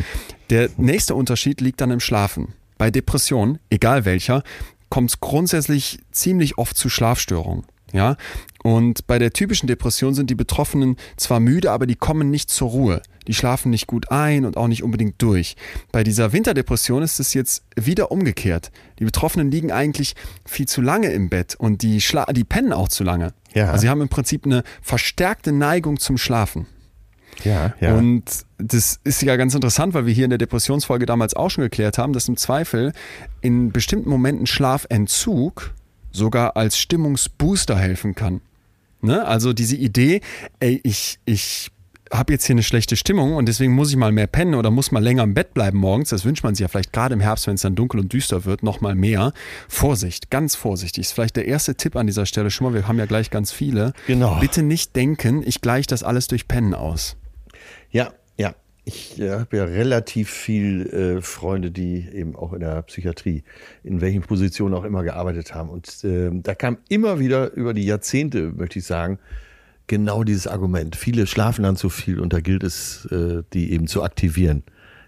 S1: Der nächste Unterschied liegt dann im Schlafen. Bei Depressionen, egal welcher, kommt es grundsätzlich ziemlich oft zu Schlafstörungen. Ja, und bei der typischen Depression sind die Betroffenen zwar müde, aber die kommen nicht zur Ruhe. Die schlafen nicht gut ein und auch nicht unbedingt durch. Bei dieser Winterdepression ist es jetzt wieder umgekehrt. Die Betroffenen liegen eigentlich viel zu lange im Bett und die, Schla die pennen auch zu lange. Ja. Also sie haben im Prinzip eine verstärkte Neigung zum Schlafen.
S2: Ja, ja.
S1: Und das ist ja ganz interessant, weil wir hier in der Depressionsfolge damals auch schon geklärt haben, dass im Zweifel in bestimmten Momenten Schlafentzug sogar als Stimmungsbooster helfen kann. Ne? Also diese Idee, ey, ich, ich habe jetzt hier eine schlechte Stimmung und deswegen muss ich mal mehr pennen oder muss mal länger im Bett bleiben morgens. Das wünscht man sich ja vielleicht gerade im Herbst, wenn es dann dunkel und düster wird, noch mal mehr. Vorsicht, ganz vorsichtig. Ist vielleicht der erste Tipp an dieser Stelle schon mal. Wir haben ja gleich ganz viele.
S2: Genau.
S1: Bitte nicht denken, ich gleiche das alles durch Pennen aus.
S2: Ja, ja. Ich habe ja relativ viel äh, Freunde, die eben auch in der Psychiatrie, in welchen Positionen auch immer gearbeitet haben. Und äh, da kam immer wieder über die Jahrzehnte, möchte ich sagen, genau dieses Argument. Viele schlafen dann zu viel und da gilt es, äh, die eben zu aktivieren.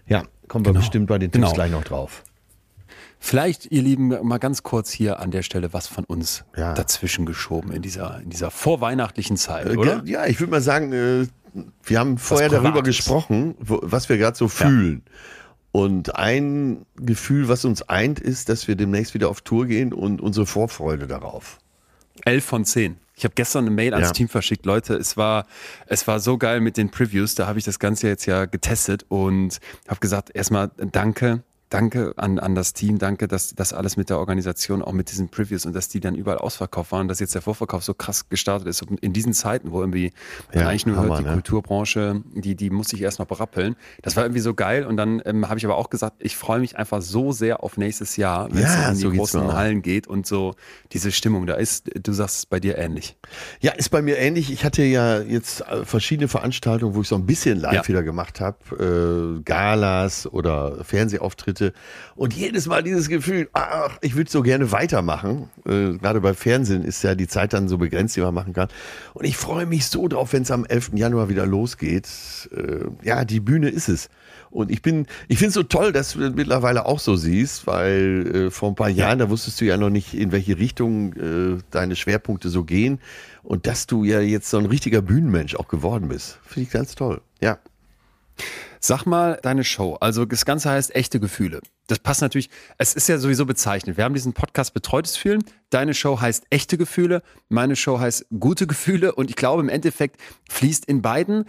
S2: Ja, kommen wir genau. bestimmt bei den Tipps genau. gleich noch drauf.
S1: Vielleicht, ihr Lieben, mal ganz kurz hier an der Stelle was von uns ja. dazwischen geschoben in dieser, in dieser vorweihnachtlichen Zeit, äh, oder?
S2: Ja, ich würde mal sagen, äh, wir haben vorher darüber gesprochen, wo, was wir gerade so fühlen. Ja. Und ein Gefühl, was uns eint, ist, dass wir demnächst wieder auf Tour gehen und unsere Vorfreude darauf.
S1: Elf von zehn. Ich habe gestern eine Mail ans ja. Team verschickt, Leute. Es war, es war so geil mit den Previews. Da habe ich das Ganze jetzt ja getestet und habe gesagt, erstmal danke danke an, an das Team, danke, dass das alles mit der Organisation, auch mit diesen Previews und dass die dann überall ausverkauft waren, dass jetzt der Vorverkauf so krass gestartet ist. Und in diesen Zeiten, wo irgendwie ja, eigentlich nur Hammer, hört, die ne? Kulturbranche, die, die muss sich erst noch berappeln. Das war irgendwie so geil. Und dann ähm, habe ich aber auch gesagt, ich freue mich einfach so sehr auf nächstes Jahr, wenn ja, es in die so großen Hallen geht und so diese Stimmung da ist. Du sagst es bei dir ähnlich.
S2: Ja, ist bei mir ähnlich. Ich hatte ja jetzt äh, verschiedene Veranstaltungen, wo ich so ein bisschen live ja. wieder gemacht habe. Äh, Galas oder Fernsehauftritte Geschichte. Und jedes Mal dieses Gefühl, ach, ich würde so gerne weitermachen. Äh, gerade bei Fernsehen ist ja die Zeit dann so begrenzt, die man machen kann. Und ich freue mich so drauf, wenn es am 11. Januar wieder losgeht. Äh, ja, die Bühne ist es. Und ich bin, ich finde es so toll, dass du das mittlerweile auch so siehst, weil äh, vor ein paar Jahren, da wusstest du ja noch nicht, in welche Richtung äh, deine Schwerpunkte so gehen. Und dass du ja jetzt so ein richtiger Bühnenmensch auch geworden bist. Finde ich ganz toll. Ja.
S1: Sag mal deine Show. Also das Ganze heißt echte Gefühle. Das passt natürlich. Es ist ja sowieso bezeichnet. Wir haben diesen Podcast Betreutes Fühlen. Deine Show heißt echte Gefühle. Meine Show heißt gute Gefühle. Und ich glaube, im Endeffekt fließt in beiden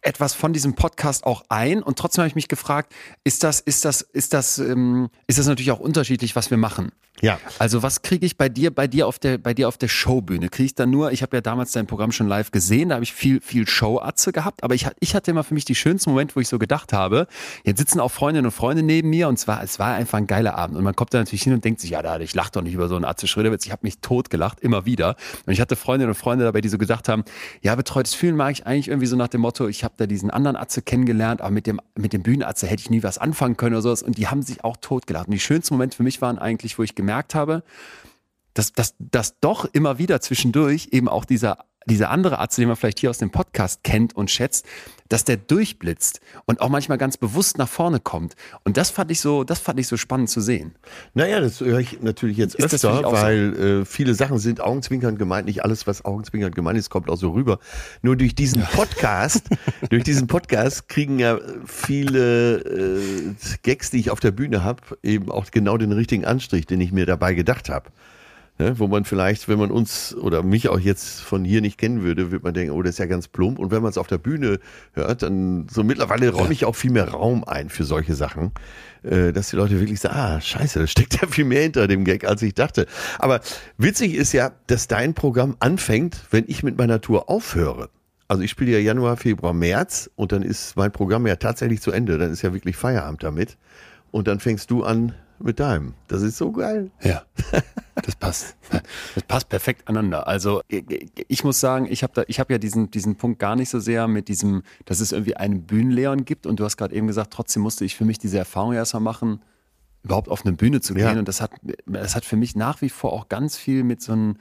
S1: etwas von diesem Podcast auch ein und trotzdem habe ich mich gefragt, ist das, ist das, ist das, ähm, ist das natürlich auch unterschiedlich, was wir machen.
S2: Ja.
S1: Also was kriege ich bei dir, bei dir auf der, bei dir auf der Showbühne? Kriege ich dann nur, ich habe ja damals dein Programm schon live gesehen, da habe ich viel, viel Show-Atze gehabt, aber ich, ich hatte immer für mich die schönsten Momente, wo ich so gedacht habe, jetzt sitzen auch Freundinnen und Freunde neben mir und zwar, es war einfach ein geiler Abend und man kommt da natürlich hin und denkt sich, ja, da, ich lache doch nicht über so einen Atze Schröderwitz, ich habe mich tot gelacht, immer wieder. Und ich hatte Freundinnen und Freunde dabei, die so gedacht haben, ja, betreutes Fühlen mag ich eigentlich irgendwie so nach dem Motto, ich habe da diesen anderen Atze kennengelernt, aber mit dem, mit dem Bühnenatze hätte ich nie was anfangen können oder sowas. Und die haben sich auch totgelacht. Und die schönsten Momente für mich waren eigentlich, wo ich gemerkt habe, dass, dass, dass doch immer wieder zwischendurch eben auch dieser dieser andere Arzt, den man vielleicht hier aus dem Podcast kennt und schätzt, dass der durchblitzt und auch manchmal ganz bewusst nach vorne kommt. Und das fand ich so, das fand ich so spannend zu sehen.
S2: Naja, das höre ich natürlich jetzt ist öfter, weil so? äh, viele Sachen sind augenzwinkernd gemeint. Nicht alles, was augenzwinkernd gemeint ist, kommt auch so rüber. Nur durch diesen Podcast, [laughs] durch diesen Podcast kriegen ja viele äh, Gags, die ich auf der Bühne habe, eben auch genau den richtigen Anstrich, den ich mir dabei gedacht habe. Ne, wo man vielleicht, wenn man uns oder mich auch jetzt von hier nicht kennen würde, würde man denken, oh, das ist ja ganz plump. Und wenn man es auf der Bühne hört, dann so mittlerweile räume ich auch viel mehr Raum ein für solche Sachen, äh, dass die Leute wirklich sagen, ah, scheiße, da steckt ja viel mehr hinter dem Gag, als ich dachte. Aber witzig ist ja, dass dein Programm anfängt, wenn ich mit meiner Tour aufhöre. Also ich spiele ja Januar, Februar, März und dann ist mein Programm ja tatsächlich zu Ende. Dann ist ja wirklich Feierabend damit. Und dann fängst du an mit deinem. Das ist so geil.
S1: Ja, das passt. Das passt perfekt aneinander. Also ich muss sagen, ich habe hab ja diesen, diesen Punkt gar nicht so sehr mit diesem, dass es irgendwie einen Bühnenleon gibt. Und du hast gerade eben gesagt, trotzdem musste ich für mich diese Erfahrung erstmal machen, überhaupt auf eine Bühne zu gehen. Ja. Und das hat, das hat für mich nach wie vor auch ganz viel mit so einem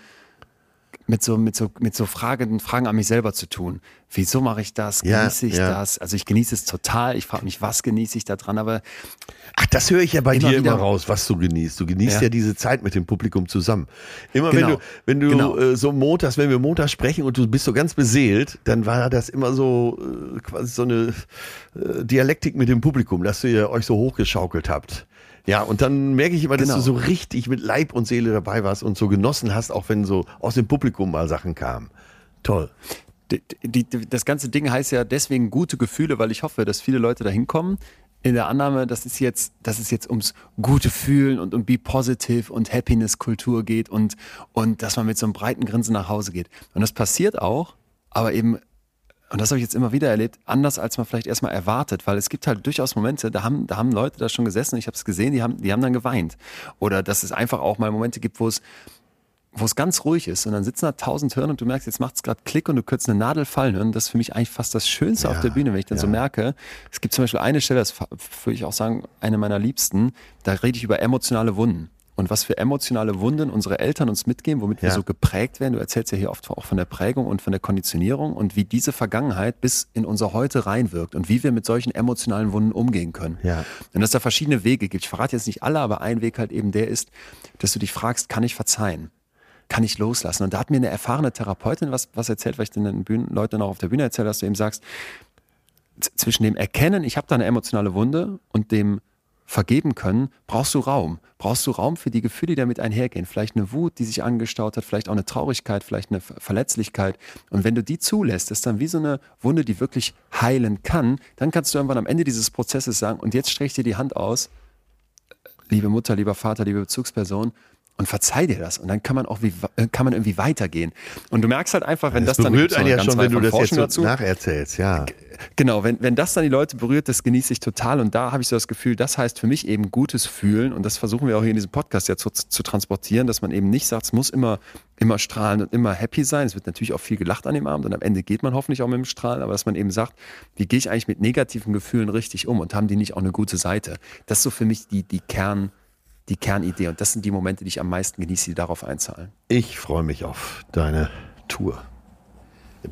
S1: mit so, mit so, mit so Fragen, Fragen an mich selber zu tun. Wieso mache ich das?
S2: Ja,
S1: Genieße ich
S2: ja.
S1: das? Also ich genieße es total. Ich frage mich, was genieße ich da dran? Aber
S2: Ach, das höre ich ja bei
S1: Immer
S2: dir
S1: wieder-
S2: immer raus, was du genießt. Du genießt ja,
S1: Ja.
S2: diese Zeit mit dem Publikum zusammen. Immer
S1: Genau.
S2: wenn du, wenn du
S1: Genau.
S2: äh, so montags, wenn wir montags sprechen und du bist so ganz beseelt, dann war das immer so äh, quasi so eine äh, Dialektik mit dem Publikum, dass ihr euch so hochgeschaukelt habt. Ja, und dann merke ich immer, dass
S1: Genau.
S2: du so richtig mit Leib und Seele dabei warst und so genossen hast, auch wenn so aus dem Publikum mal Sachen kamen. Toll.
S1: die, die, die, das ganze Ding heißt ja deswegen gute Gefühle, weil ich hoffe, dass viele Leute da hinkommen. In der Annahme, dass es jetzt, dass es jetzt ums gute Fühlen und um Be Positive und Happiness-Kultur geht und, und dass man mit so einem breiten Grinsen nach Hause geht. Und das passiert auch, aber eben, und das habe ich jetzt immer wieder erlebt, anders als man vielleicht erstmal erwartet, weil es gibt halt durchaus Momente, da haben, da haben Leute da schon gesessen, ich habe es gesehen, die haben, die haben dann geweint. Oder dass es einfach auch mal Momente gibt, wo es, wo es ganz ruhig ist und dann sitzen da tausend Hirn und du merkst, jetzt macht es gerade Klick und du könntest eine Nadel fallen hören. Das ist für mich eigentlich fast das Schönste auf der Bühne, wenn ich dann so merke. Es gibt zum Beispiel eine Stelle, das würde ich auch sagen, eine meiner liebsten, da rede ich über emotionale Wunden. Und was für emotionale Wunden unsere Eltern uns mitgeben, womit wir
S2: Ja.
S1: so geprägt werden. Du erzählst ja hier oft auch von der Prägung und von der Konditionierung und wie diese Vergangenheit bis in unser Heute reinwirkt und wie wir mit solchen emotionalen Wunden umgehen können.
S2: Ja.
S1: Und dass es da verschiedene Wege gibt. Ich verrate jetzt nicht alle, aber ein Weg halt eben der ist, dass du dich fragst, kann ich verzeihen? Kann ich loslassen? Und da hat mir eine erfahrene Therapeutin was, was erzählt, weil ich den Bühnen, Leuten auch auf der Bühne erzähle, dass du eben sagst, zwischen dem Erkennen, ich habe da eine emotionale Wunde und dem vergeben können, brauchst du Raum. Brauchst du Raum für die Gefühle, die damit einhergehen. Vielleicht eine Wut, die sich angestaut hat, vielleicht auch eine Traurigkeit, vielleicht eine Ver- Verletzlichkeit. Und wenn du die zulässt, ist dann wie so eine Wunde, die wirklich heilen kann, dann kannst du irgendwann am Ende dieses Prozesses sagen, und jetzt streck ich dir die Hand aus, liebe Mutter, lieber Vater, liebe Bezugsperson, und verzeih dir das. Und dann kann man auch wie, äh, kann man irgendwie weitergehen. Und du merkst halt einfach, wenn das,
S2: Das
S1: dann
S2: berührt einen ja schon, wenn du das jetzt so nacherzählst, ja.
S1: Genau, wenn, wenn das dann die Leute berührt, das genieße ich total. Und da habe ich so das Gefühl, das heißt für mich eben gutes Fühlen. Und das versuchen wir auch hier in diesem Podcast ja zu, zu transportieren, dass man eben nicht sagt, es muss immer, immer strahlen und immer happy sein. Es wird natürlich auch viel gelacht an dem Abend und am Ende geht man hoffentlich auch mit dem Strahlen, aber dass man eben sagt, wie gehe ich eigentlich mit negativen Gefühlen richtig um und haben die nicht auch eine gute Seite? Das ist so für mich die, die Kern, die Kernidee. Und das sind die Momente, die ich am meisten genieße, die darauf einzahlen.
S2: Ich freue mich auf deine Tour.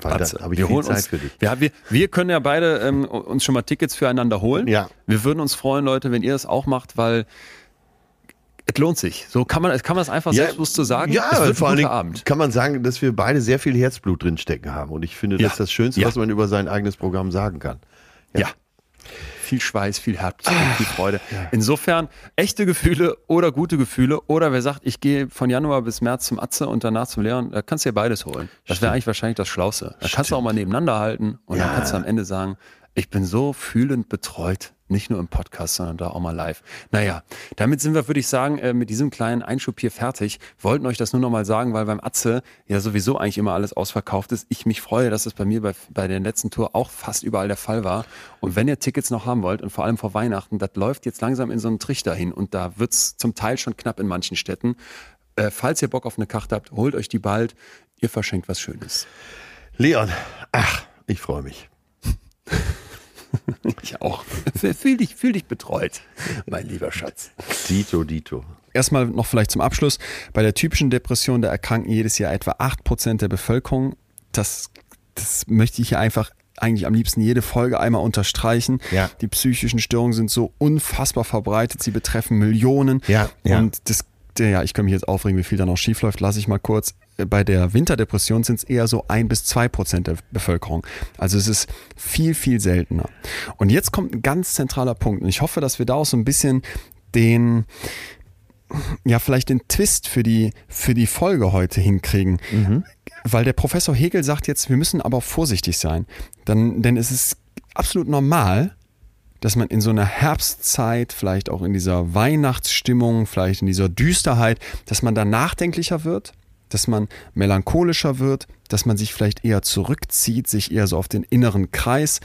S2: Weil da habe ich
S1: wir
S2: viel Zeit
S1: uns,
S2: für dich.
S1: Wir, wir, wir können ja beide ähm, uns schon mal Tickets füreinander holen.
S2: Ja.
S1: Wir würden uns freuen, Leute, wenn ihr das auch macht, weil es lohnt sich. So kann man, kann man es einfach selbstbewusst so sagen.
S2: Ja,
S1: es wird
S2: vor
S1: guter
S2: Abend. Kann man sagen, dass wir beide sehr viel Herzblut drinstecken haben. Und ich finde, das
S1: Ja.
S2: ist das Schönste,
S1: Ja.
S2: was man über sein eigenes Programm sagen kann.
S1: Ja. Viel Schweiß, viel Herz,
S2: Ah,
S1: viel Freude. Insofern echte Gefühle oder gute Gefühle oder wer sagt, ich gehe von Januar bis März zum Atze und danach zum Leon, da kannst du dir beides holen. Das wäre eigentlich wahrscheinlich das Schlauste. Da kannst du auch mal nebeneinander halten und dann kannst du am Ende sagen, ich bin so fühlend betreut. Nicht nur im Podcast, sondern da auch mal live. Naja, damit sind wir, würde ich sagen, äh, mit diesem kleinen Einschub hier fertig. Wollten euch das nur noch mal sagen, weil beim Atze ja sowieso eigentlich immer alles ausverkauft ist. Ich mich freue, dass es bei mir bei, bei der letzten Tour auch fast überall der Fall war. Und wenn ihr Tickets noch haben wollt und vor allem vor Weihnachten, das läuft jetzt langsam in so einen Trichter hin und da wird's zum Teil schon knapp in manchen Städten. Äh, falls ihr Bock auf eine Karte habt, holt euch die bald. Ihr verschenkt was Schönes.
S2: Leon, ach, ich freue mich. [laughs] [laughs]
S1: Ich auch. Fühl dich, fühl dich betreut, mein lieber Schatz.
S2: Dito, Dito.
S1: Erstmal noch vielleicht zum Abschluss. Bei der typischen Depression, da erkranken jedes Jahr etwa 8% der Bevölkerung. Das, das möchte ich hier einfach eigentlich am liebsten jede Folge einmal unterstreichen.
S2: Ja.
S1: Die psychischen Störungen sind so unfassbar verbreitet. Sie betreffen Millionen.
S2: Ja, ja.
S1: Und das, ja, ich kann mich jetzt aufregen, wie viel da noch schief läuft, lasse ich mal kurz. Bei der Winterdepression sind es eher so ein bis zwei Prozent der Bevölkerung. Also es ist viel, viel seltener. Und jetzt kommt ein ganz zentraler Punkt. Und ich hoffe, dass wir da auch so ein bisschen den, ja, vielleicht den Twist für die, für die Folge heute hinkriegen. Weil der Professor Hegel sagt jetzt, wir müssen aber vorsichtig sein. Dann, denn es ist absolut normal, dass man in so einer Herbstzeit, vielleicht auch in dieser Weihnachtsstimmung, vielleicht in dieser Düsterheit, dass man da nachdenklicher wird, dass man melancholischer wird, dass man sich vielleicht eher zurückzieht, sich eher so auf den inneren Kreis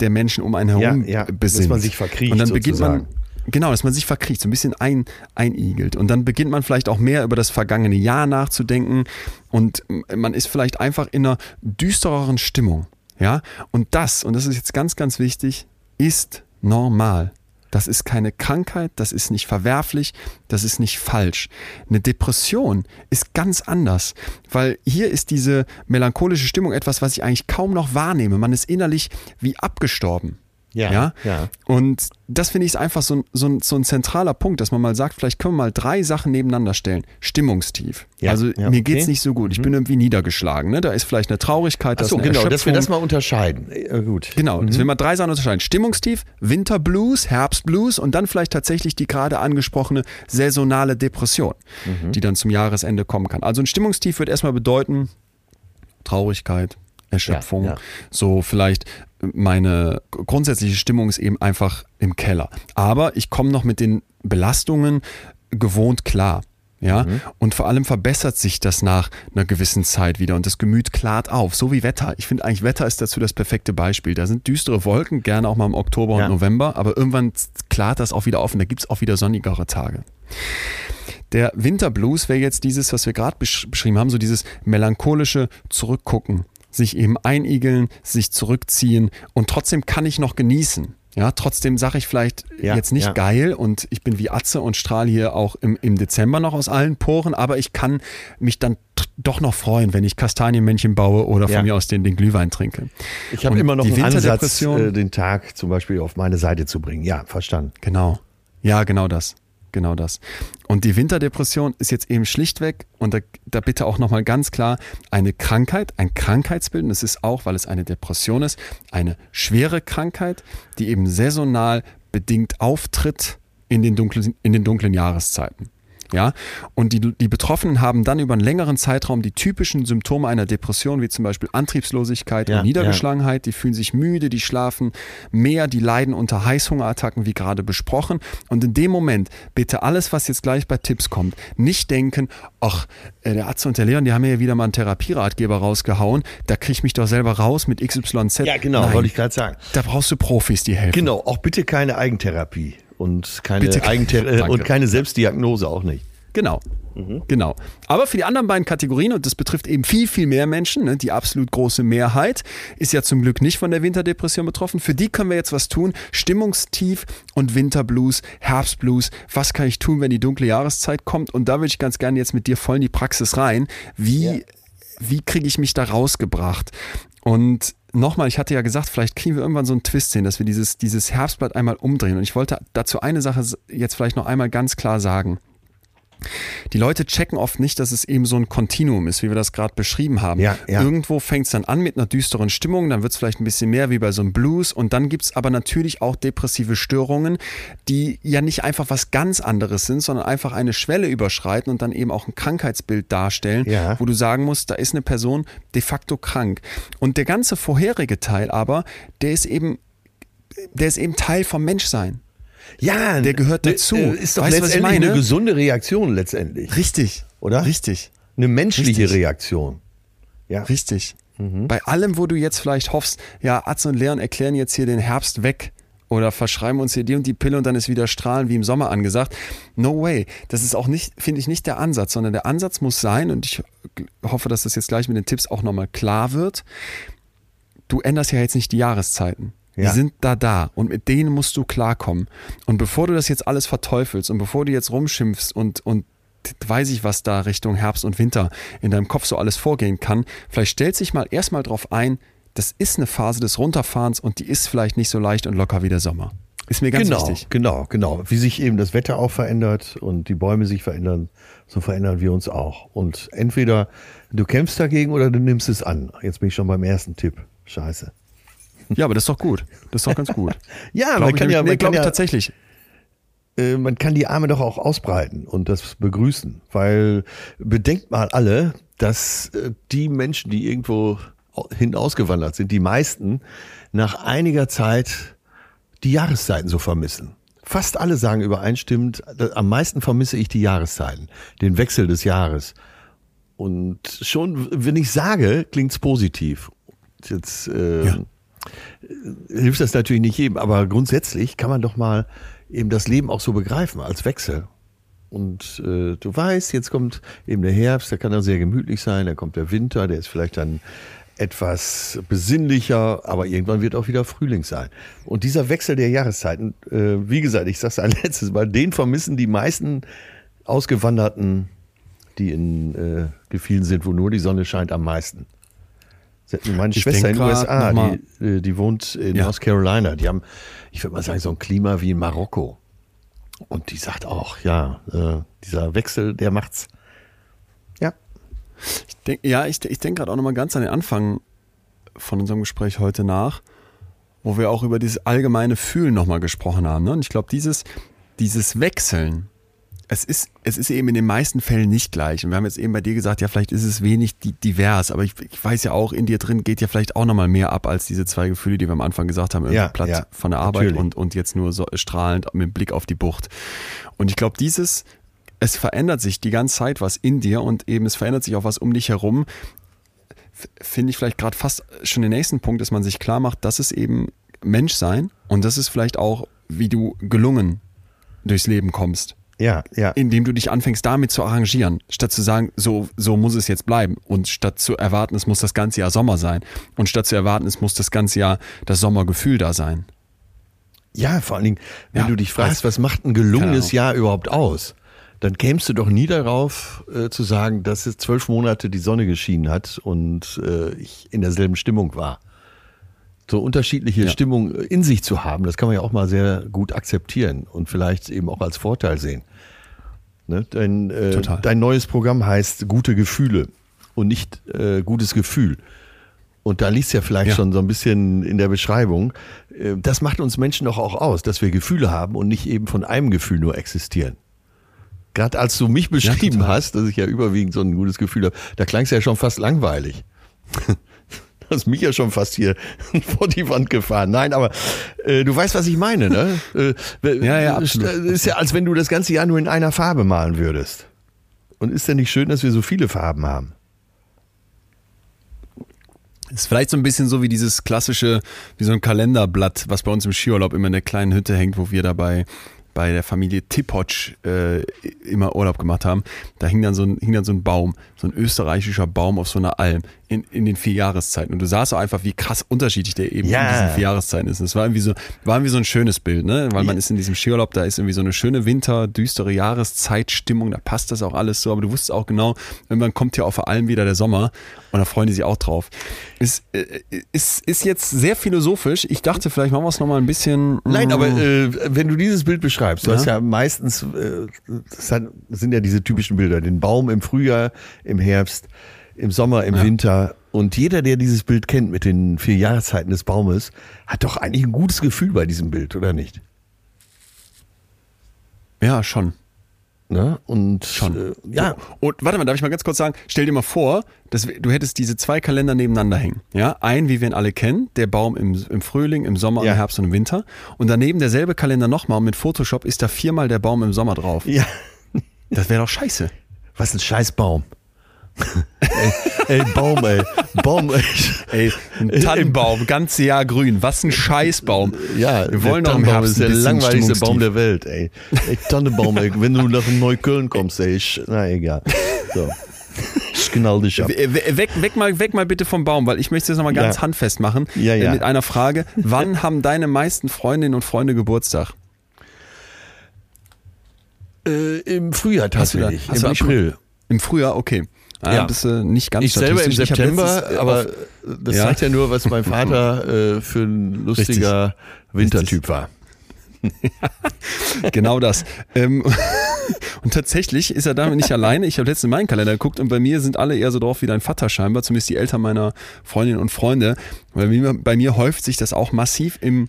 S1: der Menschen um einen herum
S2: Ja, ja,
S1: besinnt.
S2: dass man sich verkriecht
S1: Und dann beginnt man,
S2: sozusagen.
S1: Genau, dass man sich verkriecht, so ein bisschen ein, einigelt. Und dann beginnt man vielleicht auch mehr über das vergangene Jahr nachzudenken und man ist vielleicht einfach in einer düstereren Stimmung. Ja, und das, und das ist jetzt ganz, ganz wichtig, ist normal. Das ist keine Krankheit, das ist nicht verwerflich, das ist nicht falsch. Eine Depression ist ganz anders, weil hier ist diese melancholische Stimmung etwas, was ich eigentlich kaum noch wahrnehme. Man ist innerlich wie abgestorben.
S2: Ja,
S1: Ja.
S2: ja.
S1: Und das finde ich ist einfach so ein, so, ein, so ein zentraler Punkt, dass man mal sagt, vielleicht können wir mal drei Sachen nebeneinander stellen. Stimmungstief.
S2: Ja,
S1: also
S2: ja,
S1: mir geht's
S2: okay. Mhm.
S1: nicht so gut. Ich bin irgendwie niedergeschlagen. Ne? Da ist vielleicht eine Traurigkeit, da
S2: Achso, genau, dass wir
S1: Erschöpfung.
S2: das mal unterscheiden. Äh, gut.
S1: Genau,
S2: Mhm.
S1: dass wir mal drei Sachen unterscheiden. Stimmungstief, Winterblues, Herbstblues und dann vielleicht tatsächlich die gerade angesprochene saisonale Depression,
S2: Mhm.
S1: die dann zum Jahresende kommen kann. Also ein Stimmungstief wird erstmal bedeuten Traurigkeit, Erschöpfung,
S2: Ja, ja.
S1: so vielleicht meine grundsätzliche Stimmung ist eben einfach im Keller. Aber ich komme noch mit den Belastungen gewohnt klar. Ja,
S2: Mhm.
S1: und vor allem verbessert sich das nach einer gewissen Zeit wieder und das Gemüt klart auf, so wie Wetter. Ich finde eigentlich Wetter ist dazu das perfekte Beispiel. Da sind düstere Wolken, gerne auch mal im Oktober
S2: Ja.
S1: und November, aber irgendwann klart das auch wieder auf und da gibt's auch wieder sonnigere Tage. Der Winterblues wäre jetzt dieses, was wir gerade besch beschrieben haben, so dieses melancholische Zurückgucken, sich eben einigeln, sich zurückziehen und trotzdem kann ich noch genießen. Ja, trotzdem sage ich vielleicht
S2: Ja,
S1: jetzt nicht
S2: ja.
S1: geil und ich bin wie Atze und strahle hier auch im, im Dezember noch aus allen Poren, aber ich kann mich dann doch noch freuen, wenn ich Kastanienmännchen baue oder von
S2: Ja.
S1: mir aus den, den Glühwein trinke.
S2: Ich habe immer noch
S1: die
S2: einen Ansatz, äh, den Tag zum Beispiel auf meine Seite zu bringen. Ja, verstanden.
S1: Genau. Ja, genau das. Genau das. Und die Winterdepression ist jetzt eben schlichtweg, und da, da bitte auch nochmal ganz klar, eine Krankheit, ein Krankheitsbild. Und es ist auch, weil es eine Depression ist, eine schwere Krankheit, die eben saisonal bedingt auftritt in den dunklen, in den dunklen Jahreszeiten. Ja, und die, die Betroffenen haben dann über einen längeren Zeitraum die typischen Symptome einer Depression, wie zum Beispiel Antriebslosigkeit
S2: Ja,
S1: und Niedergeschlagenheit. Die fühlen sich müde, die schlafen mehr, die leiden unter Heißhungerattacken, wie gerade besprochen. Und in dem Moment bitte alles, was jetzt gleich bei Tipps kommt, nicht denken, ach, äh, der Arzt und der Leon, die haben mir ja wieder mal einen Therapieratgeber rausgehauen, da kriege ich mich doch selber raus mit XYZ.
S2: Ja, genau,
S1: Nein,
S2: wollte ich gerade sagen.
S1: Da brauchst du Profis, die helfen.
S2: Genau, auch bitte keine Eigentherapie und keine,
S1: Bitte [laughs]
S2: äh, und keine Selbstdiagnose auch nicht.
S1: Genau. Genau. Aber für die anderen beiden Kategorien, und das betrifft eben viel, viel mehr Menschen, ne, die absolut große Mehrheit ist ja zum Glück nicht von der Winterdepression betroffen. Für die können wir jetzt was tun. Stimmungstief und Winterblues, Herbstblues. Was kann ich tun, wenn die dunkle Jahreszeit kommt? Und da würde ich ganz gerne jetzt mit dir voll in die Praxis rein. Wie, wie kriege ich mich da rausgebracht? Und nochmal, ich hatte ja gesagt, vielleicht kriegen wir irgendwann so einen Twist hin, dass wir dieses, dieses Herbstblatt einmal umdrehen. Und ich wollte dazu eine Sache jetzt vielleicht noch einmal ganz klar sagen. Die Leute checken oft nicht, dass es eben so ein Kontinuum ist, wie wir das gerade beschrieben haben.
S2: Ja, ja.
S1: Irgendwo fängt es dann an mit einer düsteren Stimmung, dann wird es vielleicht ein bisschen mehr wie bei so einem Blues und dann gibt es aber natürlich auch depressive Störungen, die ja nicht einfach was ganz anderes sind, sondern einfach eine Schwelle überschreiten und dann eben auch ein Krankheitsbild darstellen,
S2: Ja.
S1: wo du sagen musst, da ist eine Person de facto krank. Und der ganze vorherige Teil aber, der ist eben, der ist eben Teil vom Menschsein.
S2: Ja,
S1: Der gehört
S2: ne,
S1: dazu.
S2: äh, Ist doch
S1: Weißt
S2: letztendlich eine gesunde Reaktion letztendlich.
S1: Richtig.
S2: Oder?
S1: Richtig.
S2: Eine menschliche
S1: Richtig.
S2: Reaktion. Ja.
S1: Richtig. Bei allem, wo du jetzt vielleicht hoffst, ja, Atze und Leon erklären jetzt hier den Herbst weg oder verschreiben uns hier die und die Pille und dann ist wieder Strahlen wie im Sommer angesagt. No way. Das ist auch nicht, finde ich, nicht der Ansatz, sondern der Ansatz muss sein, und ich hoffe, dass das jetzt gleich mit den Tipps auch nochmal klar wird. Du änderst ja jetzt nicht die Jahreszeiten. Die
S2: Ja.
S1: sind da da und mit denen musst du klarkommen. Und bevor du das jetzt alles verteufelst und bevor du jetzt rumschimpfst und, und weiß ich, was da Richtung Herbst und Winter in deinem Kopf so alles vorgehen kann, vielleicht stellt sich mal erstmal drauf ein, das ist eine Phase des Runterfahrens und die ist vielleicht nicht so leicht und locker wie der Sommer. Ist mir ganz
S2: genau,
S1: wichtig.
S2: genau, genau. Wie sich eben das Wetter auch verändert und die Bäume sich verändern, so verändern wir uns auch. Und entweder du kämpfst dagegen oder du nimmst es an. Jetzt bin ich schon beim ersten Tipp. Scheiße.
S1: Ja, aber das ist doch gut. Das ist doch ganz gut. [laughs]
S2: Ja,
S1: Glaub
S2: man
S1: ich
S2: kann
S1: nämlich-
S2: ja,
S1: nee,
S2: man
S1: glaub
S2: kann
S1: ich
S2: ja
S1: tatsächlich.
S2: äh, man kann die Arme doch auch ausbreiten und das begrüßen, weil bedenkt mal alle, dass äh, die Menschen, die irgendwo hin ausgewandert sind, die meisten nach einiger Zeit die Jahreszeiten so vermissen. Fast alle sagen übereinstimmend, am meisten vermisse ich die Jahreszeiten, den Wechsel des Jahres. Und schon, wenn ich sage, klingt's positiv. Jetzt äh,
S1: Ja.
S2: Hilft das natürlich nicht jedem, aber grundsätzlich kann man doch mal eben das Leben auch so begreifen als Wechsel. Und äh, du weißt, jetzt kommt eben der Herbst, der kann dann sehr gemütlich sein, dann kommt der Winter, der ist vielleicht dann etwas besinnlicher, aber irgendwann wird auch wieder Frühling sein. Und dieser Wechsel der Jahreszeiten, äh, wie gesagt, ich sage es ein [laughs] letztes Mal, den vermissen die meisten Ausgewanderten, die in äh, Gefilden sind, wo nur die Sonne scheint, am meisten. Meine
S1: Ich
S2: Schwester in den USA, die, äh, die wohnt in
S1: Ja.
S2: North Carolina. Die haben, ich würde mal sagen, so ein Klima wie in Marokko. Und die sagt auch, ja, äh, dieser Wechsel, der macht's. Ja.
S1: Ich denk, ja, ich, ich denke gerade auch nochmal ganz an den Anfang von unserem Gespräch heute nach, wo wir auch über dieses allgemeine Fühlen nochmal gesprochen haben. Ne? Und ich glaube, dieses, dieses Wechseln, es ist, es ist eben in den meisten Fällen nicht gleich. Und wir haben jetzt eben bei dir gesagt, ja, vielleicht ist es wenig di- divers, aber ich, ich weiß ja auch, in dir drin geht ja vielleicht auch nochmal mehr ab als diese zwei Gefühle, die wir am Anfang gesagt haben,
S2: Ja,
S1: platt
S2: ja,
S1: von der Arbeit
S2: natürlich.
S1: und, und jetzt nur so strahlend mit Blick auf die Bucht. Und ich glaube, dieses, es verändert sich die ganze Zeit was in dir und eben es verändert sich auch was um dich herum. Finde ich vielleicht gerade fast schon den nächsten Punkt, dass man sich klar macht, das ist eben Menschsein und das ist vielleicht auch, wie du gelungen durchs Leben kommst
S2: Ja, ja.
S1: indem du dich anfängst damit zu arrangieren, statt zu sagen, so, so muss es jetzt bleiben und statt zu erwarten, es muss das ganze Jahr Sommer sein und statt zu erwarten, es muss das ganze Jahr das Sommergefühl da sein.
S2: Ja, vor allen Dingen, wenn
S1: Ja,
S2: du dich fragst, was macht ein gelungenes
S1: Ahnung.
S2: Jahr überhaupt aus, dann kämst du doch nie darauf äh, zu sagen, dass es zwölf Monate die Sonne geschienen hat und äh, ich in derselben Stimmung war. So unterschiedliche
S1: Ja.
S2: Stimmung in sich zu haben, das kann man ja auch mal sehr gut akzeptieren und vielleicht eben auch als Vorteil sehen. Ne? Dein, äh, dein neues Programm heißt Gute Gefühle und nicht äh, gutes Gefühl. Und da liegt ja vielleicht
S1: Ja.
S2: schon so ein bisschen in der Beschreibung. Äh, Das macht uns Menschen doch auch aus, dass wir Gefühle haben und nicht eben von einem Gefühl nur existieren. Gerade als du mich beschrieben
S1: total.
S2: hast, dass ich ja überwiegend so ein gutes Gefühl habe, da klang es ja schon fast langweilig. [laughs] Hast mich ja schon fast hier [laughs] vor die Wand gefahren. Nein, aber äh, du weißt, was ich meine, ne? [laughs] Äh,
S1: Ja, ja, absolut.
S2: Es ist ja, als wenn du das ganze Jahr nur in einer Farbe malen würdest. Und ist denn nicht schön, dass wir so viele Farben haben?
S1: Ist vielleicht so ein bisschen so wie dieses klassische, wie so ein Kalenderblatt, was bei uns im Skiurlaub immer in der kleinen Hütte hängt, wo wir dabei bei der Familie Tipotsch äh, immer Urlaub gemacht haben. Da hing dann, so ein, hing dann so ein Baum, so ein österreichischer Baum auf so einer Alm in, in den vier Jahreszeiten. Und du sahst so einfach, wie krass unterschiedlich der eben
S2: Ja.
S1: in diesen vier Jahreszeiten ist. Das war irgendwie so, war irgendwie so ein schönes Bild, ne? Weil man ist in diesem Skiurlaub, da ist irgendwie so eine schöne Winter, düstere Jahreszeitstimmung, da passt das auch alles so, aber du wusstest auch genau, irgendwann kommt ja auf der Alm wieder der Sommer und da freuen die sich auch drauf. Ist, äh, ist, ist jetzt sehr philosophisch. Ich dachte, vielleicht machen wir es nochmal ein bisschen.
S2: Nein,
S1: mm,
S2: aber äh, wenn du dieses Bild beschreibst, du
S1: Ja.
S2: hast ja meistens, äh, das sind ja diese typischen Bilder, den Baum im Frühjahr, im Herbst, im Sommer, im
S1: Ja.
S2: Winter. Und jeder, der dieses Bild kennt mit den vier Jahreszeiten des Baumes, hat doch eigentlich ein gutes Gefühl bei diesem Bild, oder nicht?
S1: Ja, schon.
S2: Ne? Und
S1: Schon.
S2: Äh, ja,
S1: Und warte mal, darf ich mal ganz kurz sagen, stell dir mal vor, dass du hättest diese zwei Kalender nebeneinander hängen. Ja, ein, wie wir ihn alle kennen, der Baum im, im Frühling, im Sommer,
S2: Ja.
S1: im Herbst und im Winter. Und daneben derselbe Kalender nochmal und mit Photoshop ist da viermal der Baum im Sommer drauf.
S2: ja.
S1: Das wäre doch scheiße.
S2: Was ein Scheißbaum. Ey, [laughs] ey, Baum, ey. Baum, ey.
S1: Ey, ein Tannenbaum, ganze Jahr grün. Was ein Scheißbaum.
S2: Ja,
S1: wir wollen doch im Herbst
S2: ist der langweiligste Baum der Welt, ey. ey Tannenbaum, ey. Wenn du nach Neukölln kommst, ey, ich, na egal. So. Ich knall dich ab.
S1: We- we- Weg, weg, mal, weg mal bitte vom Baum, weil ich möchte das nochmal ganz
S2: Ja.
S1: handfest machen.
S2: Ja,
S1: äh,
S2: ja.
S1: Mit einer Frage. Wann haben deine meisten Freundinnen und Freunde Geburtstag?
S2: Äh, Im Frühjahr
S1: Hast du da-
S2: tatsächlich,
S1: hast
S2: im April.
S1: Im Frühjahr, okay. Ah,
S2: Ja.
S1: Bist du nicht ganz
S2: Ich selber im September,
S1: letztens,
S2: aber
S1: auf-
S2: das
S1: Ja.
S2: zeigt ja nur, was mein Vater [laughs] äh, für ein lustiger Wintertyp war. [laughs]
S1: Genau das. Ähm, [laughs] und tatsächlich ist er damit nicht alleine. Ich habe letztens in meinen Kalender geguckt und bei mir sind alle eher so drauf wie dein Vater scheinbar, zumindest die Eltern meiner Freundinnen und Freunde. Weil bei mir häuft sich das auch massiv im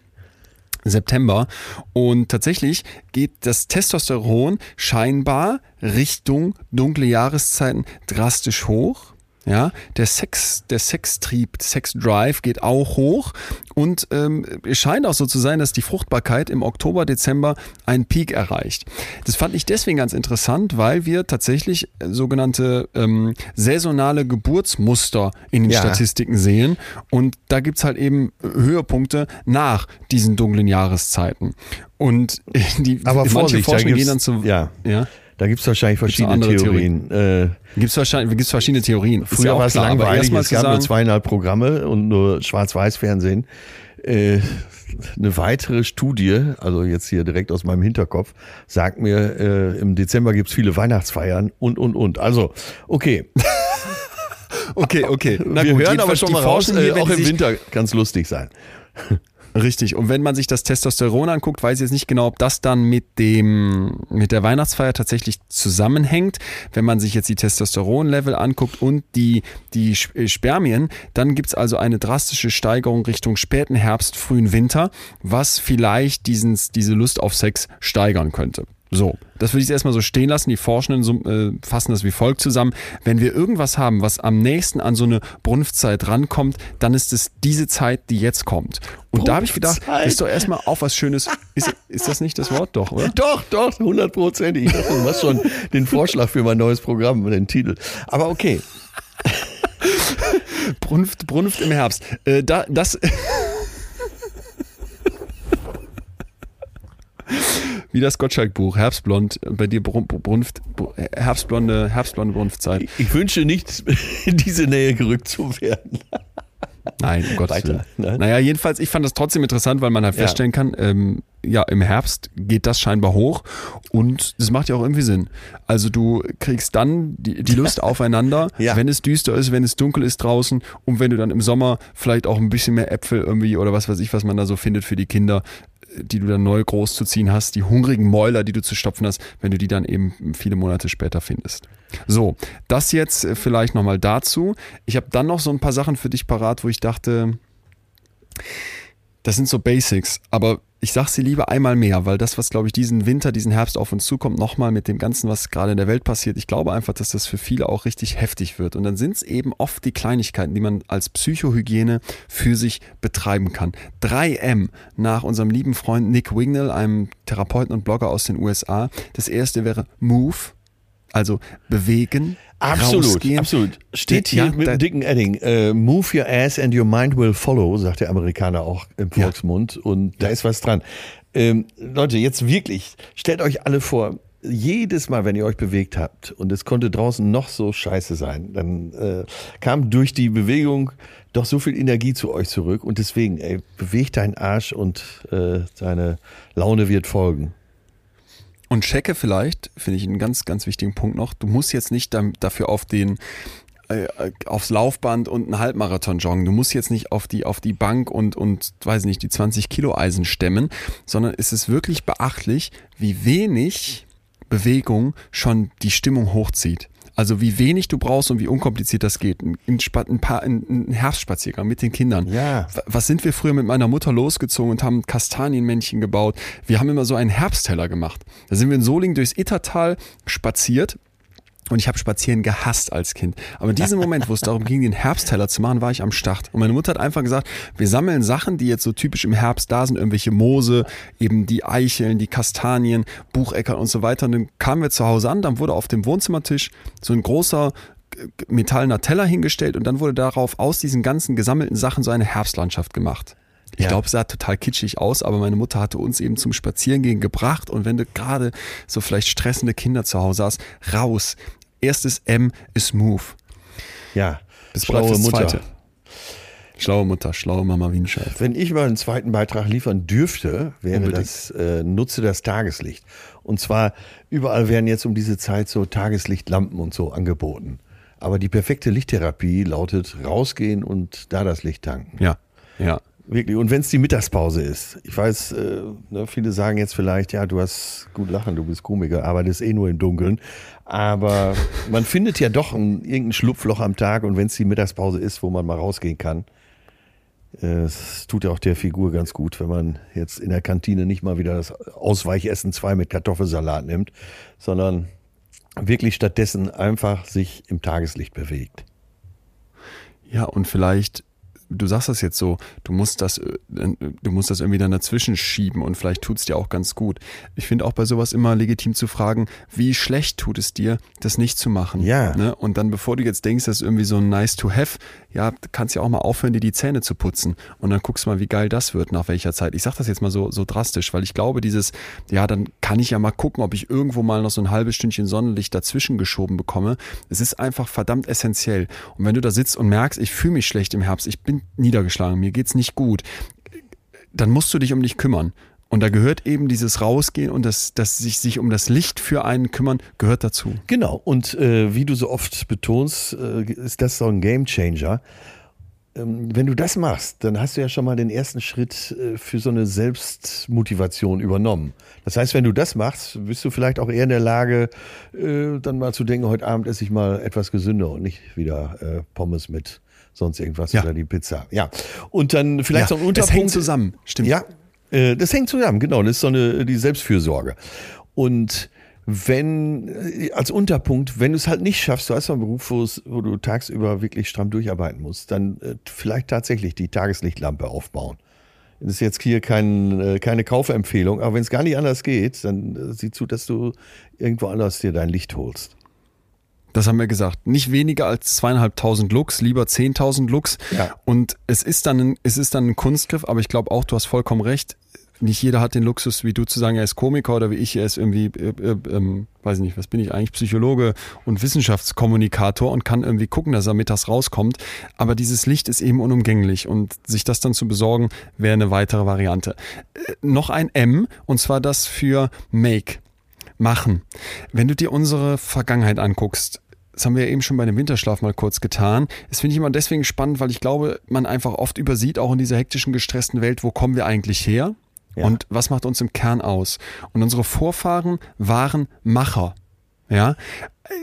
S1: September. Und tatsächlich geht das Testosteron scheinbar Richtung dunkle Jahreszeiten drastisch hoch. Ja, der Sex, der Sextrieb, Sexdrive geht auch hoch und ähm, es scheint auch so zu sein, dass die Fruchtbarkeit im Oktober, Dezember einen Peak erreicht. Das fand ich deswegen ganz interessant, weil wir tatsächlich äh, sogenannte ähm, saisonale Geburtsmuster in den
S2: Ja.
S1: Statistiken sehen und da gibt's halt eben Höhepunkte nach diesen dunklen Jahreszeiten. Und [laughs] die
S2: Aber
S1: manche
S2: Vorsicht, da gibt's,
S1: gehen dann zu
S2: ja,
S1: ja.
S2: Da gibt's wahrscheinlich verschiedene
S1: andere
S2: Theorien. Äh,
S1: Gibt's wahrscheinlich gibt's verschiedene Theorien.
S2: Früher
S1: ja
S2: war es
S1: klar,
S2: langweilig, es gab nur zweieinhalb Programme und nur Schwarz-Weiß-Fernsehen. Äh, eine weitere Studie, also jetzt hier direkt aus meinem Hinterkopf, sagt mir, äh, im Dezember gibt's viele Weihnachtsfeiern und, und, und. Also, okay. [laughs]
S1: Okay, okay. Na
S2: Wir
S1: gut,
S2: hören aber schon mal raus,
S1: hier,
S2: äh, auch im Winter kann's lustig sein.
S1: Richtig. Und wenn man sich das Testosteron anguckt, weiß ich jetzt nicht genau, ob das dann mit dem, mit der Weihnachtsfeier tatsächlich zusammenhängt. Wenn man sich jetzt die Testosteronlevel anguckt und die, die äh, Spermien, dann gibt's also eine drastische Steigerung Richtung späten Herbst, frühen Winter, was vielleicht diesen, diese Lust auf Sex steigern könnte. So, das würde ich jetzt erstmal so stehen lassen. Die Forschenden äh, fassen das wie folgt zusammen. Wenn wir irgendwas haben, was am nächsten an so eine Brunftzeit rankommt, dann ist es diese Zeit, die jetzt kommt. Und da habe ich gedacht, ist doch erstmal auf was Schönes. Ist, ist das nicht das Wort? Doch, oder?
S2: Doch, doch, hundertprozentig. Ich dachte, du machst schon den Vorschlag für mein neues Programm, den Titel. Aber okay.
S1: Brunft, Brunft im Herbst. Äh, da, das. Wie das Gottschalk-Buch, Herbstblond, bei dir Brun- Brunft, Br- Herbstblonde, Herbstblonde Brunftzeit.
S2: Ich wünsche nicht, [laughs] in diese Nähe gerückt zu werden.
S1: Nein, um Gottes
S2: Weiter,
S1: Willen.
S2: ne?
S1: Naja, jedenfalls, ich fand das trotzdem interessant, weil man halt
S2: Ja.
S1: feststellen kann, ähm, ja, im Herbst geht das scheinbar hoch und das macht ja auch irgendwie Sinn. Also du kriegst dann die, die [laughs] Lust aufeinander,
S2: Ja.
S1: wenn es düster ist, wenn es dunkel ist draußen und wenn du dann im Sommer vielleicht auch ein bisschen mehr Äpfel irgendwie oder was weiß ich, was man da so findet für die Kinder, die du dann neu großzuziehen hast, die hungrigen Mäuler, die du zu stopfen hast, wenn du die dann eben viele Monate später findest. So, das jetzt äh, vielleicht nochmal dazu. Ich habe dann noch so ein paar Sachen für dich parat, wo ich dachte, das sind so Basics, aber ich sag sie lieber einmal mehr, weil das, was glaube ich diesen Winter, diesen Herbst auf uns zukommt, nochmal mit dem Ganzen, was gerade in der Welt passiert, ich glaube einfach, dass das für viele auch richtig heftig wird. Und dann sind es eben oft die Kleinigkeiten, die man als Psychohygiene für sich betreiben kann. 3M nach unserem lieben Freund Nick Wignell, einem Therapeuten und Blogger aus den USA. Das erste wäre Move, also bewegen.
S2: Absolut,
S1: rausgehen.
S2: absolut. Steht hier
S1: Ja,
S2: mit einem dicken Edding. Äh, move your ass and your mind will follow, sagt der Amerikaner auch im
S1: Ja.
S2: Volksmund. Und da ist was dran. Ähm, Leute, jetzt wirklich, stellt euch alle vor, jedes Mal, wenn ihr euch bewegt habt und es konnte draußen noch so scheiße sein, dann äh, kam durch die Bewegung doch so viel Energie zu euch zurück. Und deswegen, ey, bewegt deinen Arsch und äh, deine Laune wird folgen.
S1: Und checke vielleicht, finde ich einen ganz, ganz wichtigen Punkt noch, du musst jetzt nicht dafür auf den äh, aufs Laufband und einen Halbmarathon joggen. Du musst jetzt nicht auf die, auf die Bank und, und, weiß nicht, die 20 Kilo Eisen stemmen, sondern es ist wirklich beachtlich, wie wenig Bewegung schon die Stimmung hochzieht. Also wie wenig du brauchst und wie unkompliziert das geht. Ein, ein, paar, ein, ein Herbstspaziergang mit den Kindern.
S2: Ja.
S1: Was sind wir früher mit meiner Mutter losgezogen und haben Kastanienmännchen gebaut? Wir haben immer so einen Herbstteller gemacht. Da sind wir in Solingen durchs Ittertal spaziert. Und ich habe Spazieren gehasst als Kind. Aber in diesem Moment, wo es darum ging, den Herbstteller zu machen, war ich am Start. Und meine Mutter hat einfach gesagt, wir sammeln Sachen, die jetzt so typisch im Herbst da sind, irgendwelche Moose, eben die Eicheln, die Kastanien, Bucheckern und so weiter. Und dann kamen wir zu Hause an, dann wurde auf dem Wohnzimmertisch so ein großer metallener Teller hingestellt und dann wurde darauf aus diesen ganzen gesammelten Sachen so eine Herbstlandschaft gemacht. Ich
S2: Ja.
S1: glaube, es sah total kitschig aus, aber meine Mutter hatte uns eben zum Spazierengehen gebracht und wenn du gerade so vielleicht stressende Kinder zu Hause hast, raus. Erstes M ist Move.
S2: Ja,
S1: Das
S2: schlaue
S1: das
S2: Mutter.
S1: Zweite. Schlaue Mutter, schlaue Mama wie ein Schaf.
S2: Wenn ich mal einen zweiten Beitrag liefern dürfte, wäre
S1: Unbedingt.
S2: das äh, Nutze das Tageslicht. Und zwar überall werden jetzt um diese Zeit so Tageslichtlampen und so angeboten. Aber die perfekte Lichttherapie lautet rausgehen und da das Licht tanken.
S1: Ja, ja.
S2: Wirklich. Und wenn es die Mittagspause ist. Ich weiß, äh, ne, viele sagen jetzt vielleicht, ja, du hast gut lachen, du bist Komiker, arbeitest eh nur im Dunkeln. Aber [laughs] man findet ja doch ein, irgendein Schlupfloch am Tag und wenn es die Mittagspause ist, wo man mal rausgehen kann, es tut ja auch der Figur ganz gut, wenn man jetzt in der Kantine nicht mal wieder das Ausweichessen 2 mit Kartoffelsalat nimmt, sondern wirklich stattdessen einfach sich im Tageslicht bewegt.
S1: Ja, und vielleicht du sagst das jetzt so, du musst das, äh, du musst das irgendwie dann dazwischen schieben und vielleicht tut es dir auch ganz gut. Ich finde auch bei sowas immer legitim zu fragen, wie schlecht tut es dir, das nicht zu machen.
S2: Ja.
S1: Ne? Und dann, bevor du jetzt denkst, das ist irgendwie so ein nice to have, ja, kannst ja auch mal aufhören, dir die Zähne zu putzen. Und dann guckst du mal, wie geil das wird, nach welcher Zeit. Ich sag das jetzt mal so, so drastisch, weil ich glaube, dieses, ja, dann kann ich ja mal gucken, ob ich irgendwo mal noch so ein halbes Stündchen Sonnenlicht dazwischen geschoben bekomme. Es ist einfach verdammt essentiell. Und wenn du da sitzt und merkst, ich fühle mich schlecht im Herbst, ich bin niedergeschlagen, mir geht's nicht gut, dann musst du dich um dich kümmern. Und da gehört eben dieses Rausgehen und das, das sich, sich um das Licht für einen kümmern, gehört dazu.
S2: Genau. Und äh, wie du so oft betonst, äh, ist das so ein Game Changer. Ähm, wenn du das machst, dann hast du ja schon mal den ersten Schritt äh, für so eine Selbstmotivation übernommen. Das heißt, wenn du das machst, bist du vielleicht auch eher in der Lage, äh, dann mal zu denken, heute Abend esse ich mal etwas gesünder und nicht wieder äh, Pommes mit sonst irgendwas
S1: Ja.
S2: oder die Pizza. Ja. Und dann vielleicht so ein
S1: das
S2: Unterpunkt.
S1: hängt zusammen, stimmt.
S2: Ja, äh, das hängt zusammen, genau. Das ist so eine die Selbstfürsorge. Und wenn, äh, als Unterpunkt, wenn du es halt nicht schaffst, du hast so einen Beruf, wo, du tagsüber wirklich stramm durcharbeiten musst, dann äh, vielleicht tatsächlich die Tageslichtlampe aufbauen. Das ist jetzt hier kein, keine Kaufempfehlung, aber wenn es gar nicht anders geht, dann sieh zu, dass du irgendwo anders dir dein Licht holst.
S1: Das haben wir gesagt. Nicht weniger als zweieinhalbtausend Lux, lieber 10.000 Lux.
S2: Ja.
S1: Und es ist dann ein, es ist dann ein Kunstgriff, aber ich glaube auch, du hast vollkommen recht. Nicht jeder hat den Luxus, wie du zu sagen, er ist Komiker oder wie ich, er ist irgendwie, äh, äh, ähm, weiß ich nicht, was bin ich eigentlich, Psychologe und Wissenschaftskommunikator und kann irgendwie gucken, dass er mittags rauskommt. Aber dieses Licht ist eben unumgänglich und sich das dann zu besorgen, wäre eine weitere Variante. Äh, noch ein M und zwar das für Make machen. Wenn du dir unsere Vergangenheit anguckst, das haben wir ja eben schon bei dem Winterschlaf mal kurz getan. Das finde ich immer deswegen spannend, weil ich glaube, man einfach oft übersieht, auch in dieser hektischen, gestressten Welt, wo kommen wir eigentlich her?
S2: Ja.
S1: Und was macht uns im Kern aus? Und unsere Vorfahren waren Macher. Ja,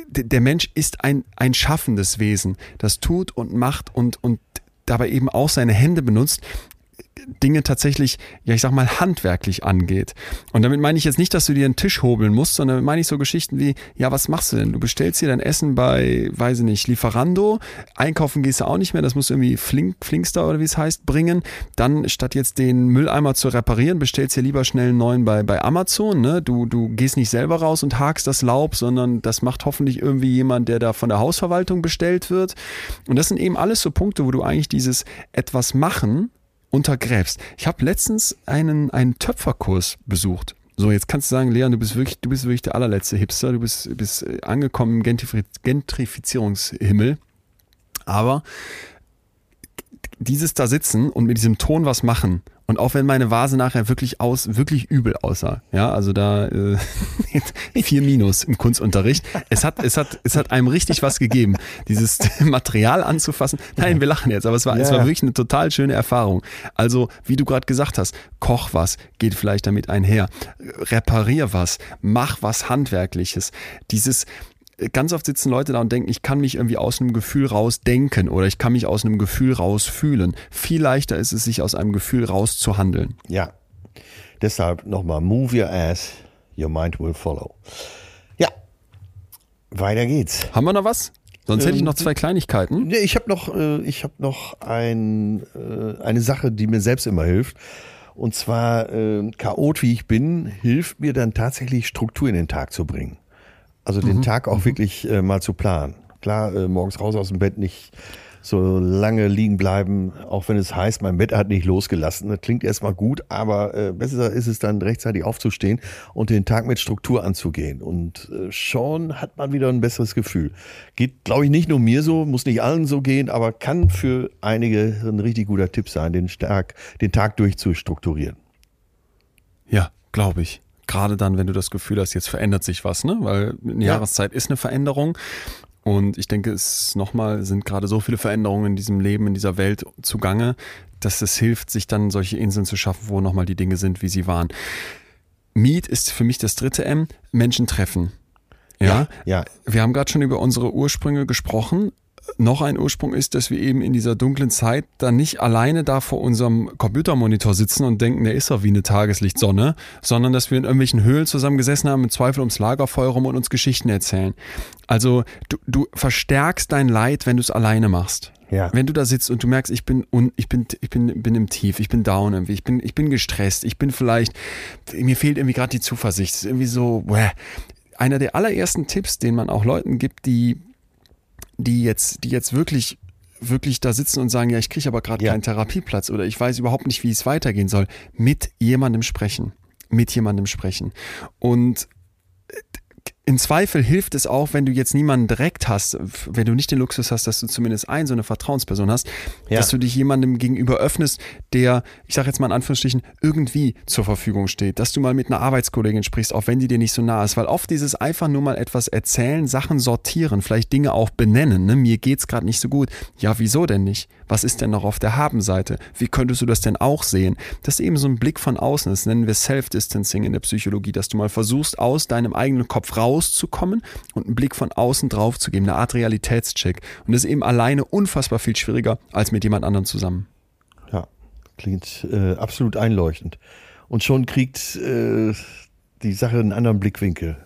S1: der Mensch ist ein, ein schaffendes Wesen, das tut und macht und, und dabei eben auch seine Hände benutzt, Dinge tatsächlich, ja, ich sag mal, handwerklich angeht. Und damit meine ich jetzt nicht, dass du dir einen Tisch hobeln musst, sondern damit meine ich so Geschichten wie, ja, was machst du denn? Du bestellst dir dein Essen bei, weiß ich nicht, Lieferando, einkaufen gehst du auch nicht mehr, das musst du irgendwie Flink, Flinkster oder wie es heißt, bringen. Dann, statt jetzt den Mülleimer zu reparieren, bestellst dir lieber schnell einen neuen bei, bei Amazon, ne? Du, du gehst nicht selber raus und hakst das Laub, sondern das macht hoffentlich irgendwie jemand, der da von der Hausverwaltung bestellt wird. Und das sind eben alles so Punkte, wo du eigentlich dieses etwas machen untergräbst. Ich habe letztens einen, einen Töpferkurs besucht. So, jetzt kannst du sagen, Leon, du bist wirklich, du bist wirklich der allerletzte Hipster, du bist, bist äh, angekommen im Gentrifi Gentrifizierungshimmel. Aber dieses da sitzen und mit diesem Ton was machen und auch wenn meine Vase nachher wirklich aus, wirklich übel aussah, ja, also da äh, [laughs] vier Minus im Kunstunterricht, es hat, es hat, es hat einem richtig was gegeben, dieses [laughs] Material anzufassen. Nein, wir lachen jetzt, aber es war, es
S2: Ja,
S1: war
S2: ja.
S1: wirklich eine total schöne Erfahrung. Also, wie du gerade gesagt hast, koch was, geht vielleicht damit einher, reparier was, mach was Handwerkliches. Dieses ganz oft sitzen Leute da und denken, ich kann mich irgendwie aus einem Gefühl raus denken oder ich kann mich aus einem Gefühl raus fühlen. Viel leichter ist es, sich aus einem Gefühl raus zu handeln.
S2: Ja. Deshalb nochmal, move your ass, your mind will follow. Ja. Weiter geht's.
S1: Haben wir noch was? Sonst hätte ich
S2: Ähm,
S1: noch zwei Kleinigkeiten.
S2: Nee, ich habe noch, äh, ich hab noch ein, äh, eine Sache, die mir selbst immer hilft. Und zwar, äh, Chaot wie ich bin, hilft mir dann tatsächlich Struktur in den Tag zu bringen. Also den Tag auch wirklich äh, mal zu planen. Klar, äh, morgens raus aus dem Bett nicht so lange liegen bleiben, auch wenn es heißt, mein Bett hat nicht losgelassen. Das klingt erstmal gut, aber äh, besser ist es dann rechtzeitig aufzustehen und den Tag mit Struktur anzugehen. Und äh, schon hat man wieder ein besseres Gefühl. Geht, glaube ich, nicht nur mir so, muss nicht allen so gehen, aber kann für einige ein richtig guter Tipp sein, den, stark, den Tag durchzustrukturieren.
S1: Ja, glaube ich. Gerade dann, wenn du das Gefühl hast, jetzt verändert sich was, ne? Weil eine
S2: Ja.
S1: Jahreszeit ist eine Veränderung. Und ich denke, es nochmal sind gerade so viele Veränderungen in diesem Leben, in dieser Welt zugange, dass es hilft, sich dann solche Inseln zu schaffen, wo nochmal die Dinge sind, wie sie waren. Meet ist für mich das dritte M, Menschen treffen. Ja,
S2: Ja,
S1: wir haben gerade schon über unsere Ursprünge gesprochen. Noch ein Ursprung ist, dass wir eben in dieser dunklen Zeit dann nicht alleine da vor unserem Computermonitor sitzen und denken, der ist doch wie eine Tageslichtsonne, sondern dass wir in irgendwelchen Höhlen zusammengesessen haben, im Zweifel ums Lagerfeuer rum und uns Geschichten erzählen. Also du, du verstärkst dein Leid, wenn du es alleine machst.
S2: Ja.
S1: Wenn du da sitzt und du merkst, ich bin un, ich bin ich bin bin im Tief, ich bin down irgendwie, ich bin ich bin gestresst, ich bin vielleicht mir fehlt irgendwie gerade die Zuversicht, ist irgendwie so bäh. einer der allerersten Tipps, den man auch Leuten gibt, die die jetzt die jetzt wirklich wirklich da sitzen und sagen, ja, ich kriege aber gerade
S2: Ja.
S1: keinen Therapieplatz oder ich weiß überhaupt nicht, wie es weitergehen soll, mit jemandem sprechen, mit jemandem sprechen. Und im Zweifel hilft es auch, wenn du jetzt niemanden direkt hast, wenn du nicht den Luxus hast, dass du zumindest ein, so eine Vertrauensperson hast,
S2: Ja.
S1: dass du dich jemandem gegenüber öffnest, der, ich sage jetzt mal in Anführungsstrichen, irgendwie zur Verfügung steht. Dass du mal mit einer Arbeitskollegin sprichst, auch wenn die dir nicht so nah ist. Weil oft dieses einfach nur mal etwas erzählen, Sachen sortieren, vielleicht Dinge auch benennen. Ne? Mir geht's gerade nicht so gut. Ja, wieso denn nicht? Was ist denn noch auf der Habenseite? Wie könntest du das denn auch sehen? Das ist eben so ein Blick von außen. Das nennen wir Self-Distancing in der Psychologie, dass du mal versuchst, aus deinem eigenen Kopf rauszukommen und einen Blick von außen drauf zu geben, eine Art Realitätscheck. Und das ist eben alleine unfassbar viel schwieriger als mit jemand anderem zusammen.
S2: Ja, klingt äh, absolut einleuchtend. Und schon kriegt äh, die Sache einen anderen Blickwinkel.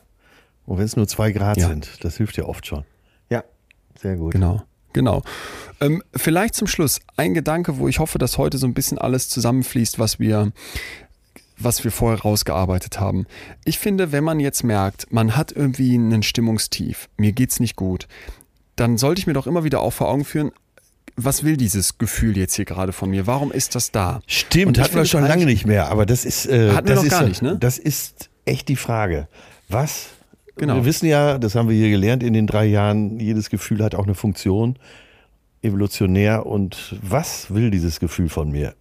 S2: Und wenn es nur zwei Grad
S1: Ja.
S2: sind, das hilft ja oft schon. Ja, sehr gut.
S1: Genau. Genau. Ähm, vielleicht zum Schluss ein Gedanke, wo ich hoffe, dass heute so ein bisschen alles zusammenfließt, was wir, was wir vorher rausgearbeitet haben. Ich finde, wenn man jetzt merkt, man hat irgendwie einen Stimmungstief, mir geht's nicht gut, dann sollte ich mir doch immer wieder auch vor Augen führen, was will dieses Gefühl jetzt hier gerade von mir? Warum ist das da?
S2: Stimmt, hatten wir schon lange nicht mehr, aber das ist, äh,
S1: Hatten wir
S2: das
S1: noch
S2: ist
S1: gar nicht, ne?
S2: Das ist echt die Frage. Was?
S1: Genau.
S2: Wir wissen ja, das haben wir hier gelernt in den drei Jahren, jedes Gefühl hat auch eine Funktion, evolutionär. Und was will dieses Gefühl von mir?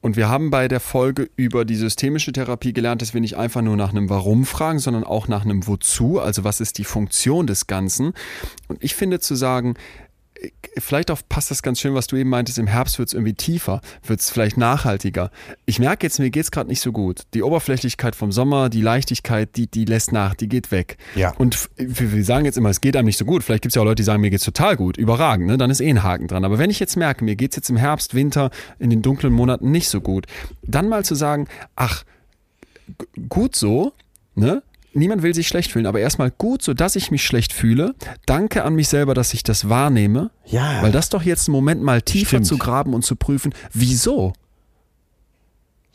S1: Und wir haben bei der Folge über die systemische Therapie gelernt, dass wir nicht einfach nur nach einem Warum fragen, sondern auch nach einem Wozu, also was ist die Funktion des Ganzen. Und ich finde zu sagen, vielleicht auch passt das ganz schön, was du eben meintest, im Herbst wird es irgendwie tiefer, wird es vielleicht nachhaltiger. Ich merke jetzt, mir geht es gerade nicht so gut. Die Oberflächlichkeit vom Sommer, die Leichtigkeit, die, die lässt nach, die geht weg.
S2: Ja.
S1: Und wir sagen jetzt immer, es geht einem nicht so gut. Vielleicht gibt es ja auch Leute, die sagen, mir geht's total gut, überragend, ne? dann ist eh ein Haken dran. Aber wenn ich jetzt merke, mir geht's jetzt im Herbst, Winter, in den dunklen Monaten nicht so gut, dann mal zu sagen, ach, gut so, ne? Niemand will sich schlecht fühlen, aber erstmal gut, so dass ich mich schlecht fühle. Danke an mich selber, dass ich das wahrnehme.
S2: Ja.
S1: Weil das doch jetzt ein Moment mal tiefer
S2: Stimmt.
S1: zu graben und zu prüfen, wieso?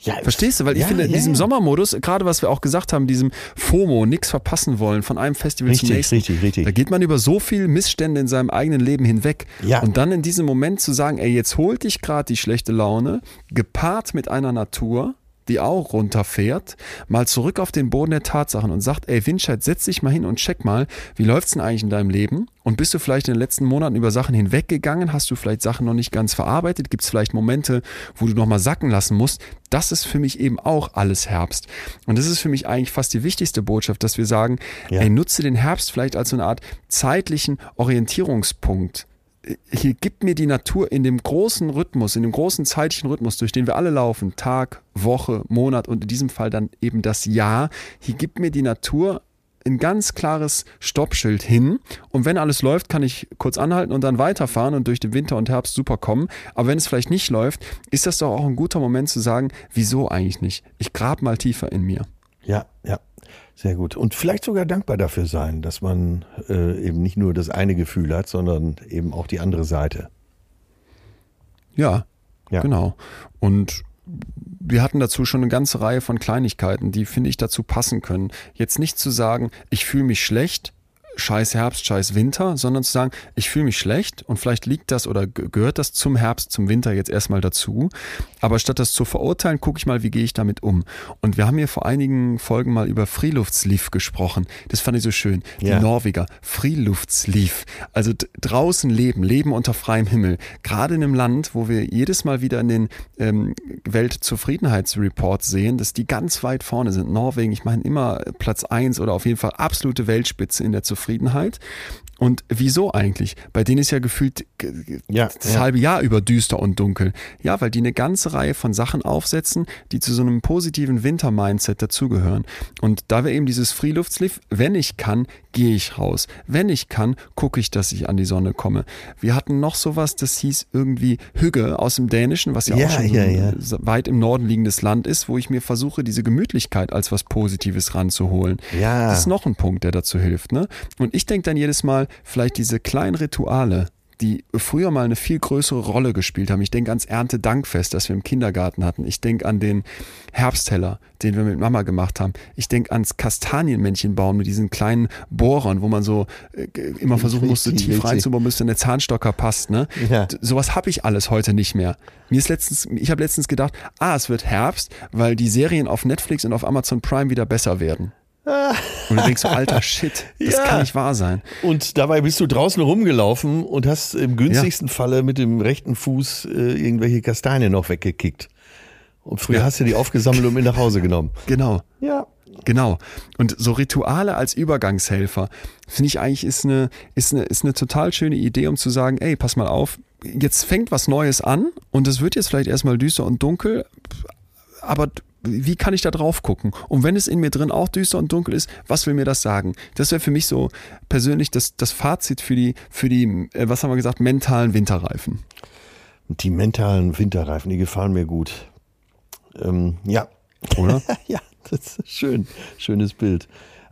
S2: Ja,
S1: Verstehst du? Weil ich
S2: ja,
S1: finde, in
S2: ja,
S1: diesem. Sommermodus, gerade was wir auch gesagt haben, diesem FOMO, nichts verpassen wollen von einem Festival zum
S2: Richtig,
S1: nächsten.
S2: richtig, richtig.
S1: Da geht man über so viel Missstände in seinem eigenen Leben hinweg.
S2: Ja.
S1: Und dann in diesem Moment zu sagen, ey, jetzt holt dich gerade die schlechte Laune, gepaart mit einer Natur, die auch runterfährt, mal zurück auf den Boden der Tatsachen und sagt, ey, Winscheid, setz dich mal hin und check mal, wie läuft's denn eigentlich in deinem Leben? Und bist du vielleicht in den letzten Monaten über Sachen hinweggegangen? Hast du vielleicht Sachen noch nicht ganz verarbeitet? Gibt es vielleicht Momente, wo du noch mal sacken lassen musst? Das ist für mich eben auch alles Herbst. Und das ist für mich eigentlich fast die wichtigste Botschaft, dass wir sagen,
S2: Ja.
S1: ey, nutze den Herbst vielleicht als so eine Art zeitlichen Orientierungspunkt. Hier gibt mir die Natur in dem großen Rhythmus, in dem großen zeitlichen Rhythmus, durch den wir alle laufen, Tag, Woche, Monat und in diesem Fall dann eben das Jahr, hier gibt mir die Natur ein ganz klares Stoppschild hin. Und wenn alles läuft, kann ich kurz anhalten und dann weiterfahren und durch den Winter und Herbst super kommen. Aber wenn es vielleicht nicht läuft, ist das doch auch ein guter Moment zu sagen, wieso eigentlich nicht? Ich grab mal tiefer in mir.
S2: Ja, ja, sehr gut. Und vielleicht sogar dankbar dafür sein, dass man äh, eben nicht nur das eine Gefühl hat, sondern eben auch die andere Seite.
S1: Ja,
S2: Ja.
S1: genau. Und wir hatten dazu schon eine ganze Reihe von Kleinigkeiten, die, finde ich, dazu passen können. Jetzt nicht zu sagen, ich fühle mich schlecht, scheiß Herbst, scheiß Winter, sondern zu sagen, ich fühle mich schlecht und vielleicht liegt das oder ge- gehört das zum Herbst, zum Winter jetzt erstmal dazu. Aber statt das zu verurteilen, gucke ich mal, wie gehe ich damit um. Und wir haben hier vor einigen Folgen mal über Friluftsliv gesprochen. Das fand ich so schön.
S2: Ja.
S1: Die Norweger, Friluftsliv. Also draußen leben, leben unter freiem Himmel. Gerade in einem Land, wo wir jedes Mal wieder in den ähm, Weltzufriedenheitsreports sehen, dass die ganz weit vorne sind. Norwegen, ich meine immer Platz eins oder auf jeden Fall absolute Weltspitze in der Zufriedenheit. Zufriedenheit und wieso eigentlich? Bei denen ist ja gefühlt
S2: Ja,
S1: das
S2: ja.
S1: halbe Jahr über düster und dunkel. Ja, weil die eine ganze Reihe von Sachen aufsetzen, die zu so einem positiven Winter-Mindset dazugehören. Und da wir eben dieses Freeluftsliv, wenn ich kann, gehe ich raus. Wenn ich kann, gucke ich, dass ich an die Sonne komme. Wir hatten noch sowas, das hieß irgendwie Hügge aus dem Dänischen, was ja,
S2: Ja,
S1: auch schon so weit im Norden liegendes Land ist, wo ich mir versuche, diese Gemütlichkeit als was Positives ranzuholen.
S2: Ja.
S1: Das ist noch ein Punkt, der dazu hilft. Ne? Und ich denke dann jedes Mal, vielleicht diese kleinen Rituale, die früher mal eine viel größere Rolle gespielt haben. Ich denke ans Erntedankfest, das wir im Kindergarten hatten. Ich denke an den Herbstheller, den wir mit Mama gemacht haben. Ich denke ans Kastanienmännchen bauen mit diesen kleinen Bohrern, wo man so äh, immer versuchen musste, tief reinzubauen, bis der Zahnstocker passt. Ne? Ja. Sowas habe ich alles heute nicht mehr. Mir ist letztens, ich habe letztens gedacht, ah, es wird Herbst, weil die Serien auf Netflix und auf Amazon Prime wieder besser werden. Und du denkst so, alter Shit, das ja. kann nicht wahr sein.
S2: Und dabei bist du draußen rumgelaufen und hast im günstigsten ja. Falle mit dem rechten Fuß äh, irgendwelche Kastanien noch weggekickt. Und früher ja. hast du die aufgesammelt und mit nach Hause genommen.
S1: Genau. Ja. Genau. Und so Rituale als Übergangshelfer, finde ich eigentlich ist eine, ist, eine, ist eine total schöne Idee, um zu sagen, ey, pass mal auf, jetzt fängt was Neues an und es wird jetzt vielleicht erstmal düster und dunkel, aber wie kann ich da drauf gucken? Und wenn es in mir drin auch düster und dunkel ist, was will mir das sagen? Das wäre für mich so persönlich das, das Fazit für die, für die, äh, was haben wir gesagt, mentalen Winterreifen.
S2: Die mentalen Winterreifen, die gefallen mir gut. Ähm, ja.
S1: Oder? [laughs]
S2: ja, das ist schön. Schönes Bild.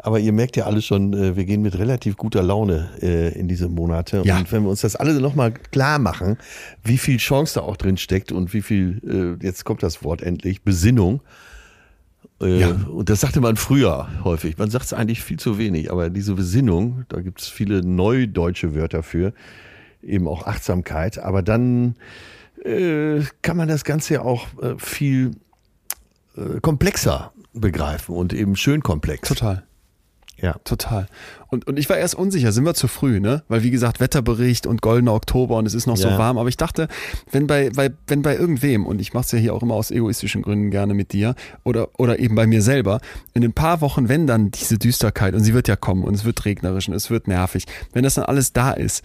S2: Aber ihr merkt ja alle schon, äh, wir gehen mit relativ guter Laune äh, in diese Monate. Ja. Und wenn wir uns das alle nochmal klar machen, wie viel Chance da auch drin steckt und wie viel, äh, jetzt kommt das Wort endlich, Besinnung. Ja. Und das sagte man früher häufig. Man sagt es eigentlich viel zu wenig, aber diese Besinnung, da gibt es viele neudeutsche Wörter für, eben auch Achtsamkeit. Aber dann äh, kann man das Ganze ja auch äh, viel äh, komplexer begreifen und eben schön komplex.
S1: Total. Ja. Total. Und, und ich war erst unsicher, sind wir zu früh, ne? Weil wie gesagt, Wetterbericht und goldener Oktober und es ist noch ja. so warm. Aber ich dachte, wenn bei, bei, wenn bei irgendwem, und ich mache es ja hier auch immer aus egoistischen Gründen gerne mit dir, oder, oder eben bei mir selber, in ein paar Wochen, wenn dann diese Düsterkeit, und sie wird ja kommen und es wird regnerisch und es wird nervig, wenn das dann alles da ist,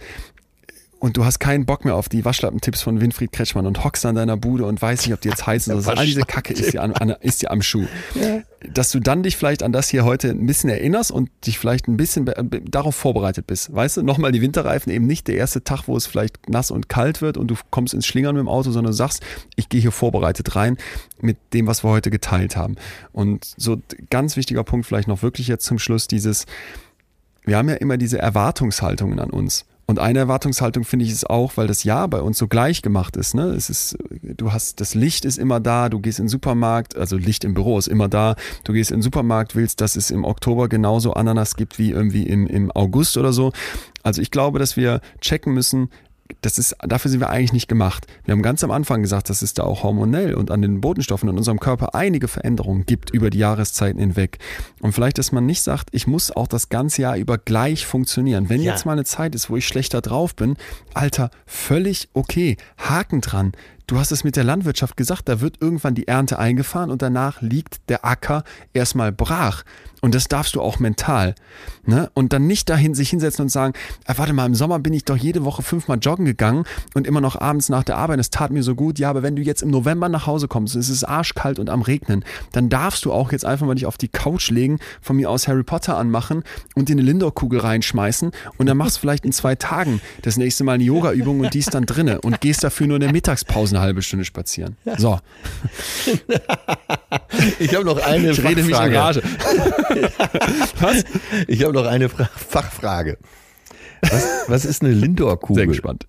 S1: und du hast keinen Bock mehr auf die Waschlappentipps von Winfried Kretschmann und hockst an deiner Bude und weißt nicht, ob die jetzt heißen [laughs] oder All diese Kacke ist dir, an, an, ist dir am Schuh. Ja. Dass du dann dich vielleicht an das hier heute ein bisschen erinnerst und dich vielleicht ein bisschen darauf vorbereitet bist. Weißt du, nochmal die Winterreifen eben nicht der erste Tag, wo es vielleicht nass und kalt wird und du kommst ins Schlingern mit dem Auto, sondern du sagst, ich gehe hier vorbereitet rein mit dem, was wir heute geteilt haben. Und so ganz wichtiger Punkt vielleicht noch wirklich jetzt zum Schluss dieses, wir haben ja immer diese Erwartungshaltungen an uns. Und eine Erwartungshaltung finde ich es auch, weil das Jahr bei uns so gleich gemacht ist. Ne? Es ist, du hast, das Licht ist immer da, du gehst in den Supermarkt, also Licht im Büro ist immer da, du gehst in den Supermarkt, willst, dass es im Oktober genauso Ananas gibt wie irgendwie im, im August oder so. Also ich glaube, dass wir checken müssen, das ist, dafür sind wir eigentlich nicht gemacht. Wir haben ganz am Anfang gesagt, dass es da auch hormonell und an den Botenstoffen in unserem Körper einige Veränderungen gibt über die Jahreszeiten hinweg. Und vielleicht, dass man nicht sagt, ich muss auch das ganze Jahr über gleich funktionieren. Wenn ja. jetzt mal eine Zeit ist, wo ich schlechter drauf bin, Alter, völlig okay. Haken dran. Du hast es mit der Landwirtschaft gesagt, da wird irgendwann die Ernte eingefahren und danach liegt der Acker erstmal brach. Und das darfst du auch mental. Ne? Und dann nicht dahin sich hinsetzen und sagen, ah, warte mal, im Sommer bin ich doch jede Woche fünfmal joggen gegangen und immer noch abends nach der Arbeit, es tat mir so gut. Ja, aber wenn du jetzt im November nach Hause kommst, es ist arschkalt und am Regnen, dann darfst du auch jetzt einfach mal dich auf die Couch legen, von mir aus Harry Potter anmachen und dir eine Lindor-Kugel reinschmeißen und dann machst du vielleicht in zwei Tagen das nächste Mal eine Yoga-Übung und die ist dann drinne und gehst dafür nur in der Mittagspause halbe Stunde spazieren. So. [laughs]
S2: ich habe noch eine ich rede mich in Rage. [laughs] Was? Ich habe noch eine Fra Fachfrage. Was, was ist eine Lindor-Kugel?
S1: Sehr gespannt.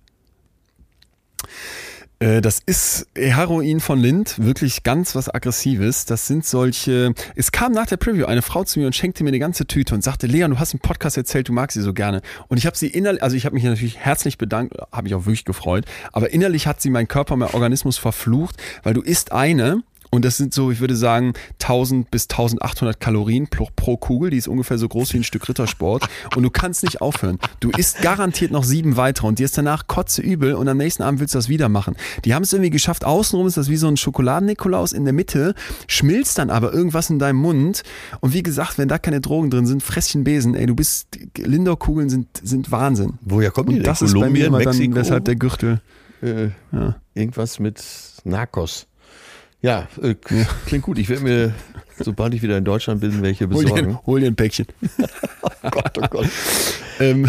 S1: Äh, das ist Heroin von Lind, wirklich ganz was Aggressives. Das sind solche. Es kam nach der Preview eine Frau zu mir und schenkte mir eine ganze Tüte und sagte: Leon, du hast einen Podcast erzählt, du magst sie so gerne. Und ich habe sie innerlich, also ich habe mich natürlich herzlich bedankt, habe mich auch wirklich gefreut. Aber innerlich hat sie meinen Körper, mein Organismus verflucht, weil du isst eine und das sind so, ich würde sagen, 1000 bis 1800 Kalorien pro, pro, Kugel. Die ist ungefähr so groß wie ein Stück Rittersport. Und du kannst nicht aufhören. Du isst garantiert noch sieben weitere und dir ist danach kotze übel und am nächsten Abend willst du das wieder machen. Die haben es irgendwie geschafft. Außenrum ist das wie so ein Schokoladen-Nikolaus. In der Mitte schmilzt dann aber irgendwas in deinem Mund. Und wie gesagt, wenn da keine Drogen drin sind, Fresschen Besen, ey, du bist, Lindor-Kugeln sind, sind Wahnsinn.
S2: Woher kommt die?
S1: Das ist bei mir immer dann, weshalb der Gürtel.
S2: Äh, ja. Irgendwas mit Narcos. Ja, äh, klingt gut. Ich werde mir, sobald ich wieder in Deutschland bin, welche besorgen.
S1: Hol dir, ein Päckchen. [laughs]
S2: oh Gott, oh Gott. ähm,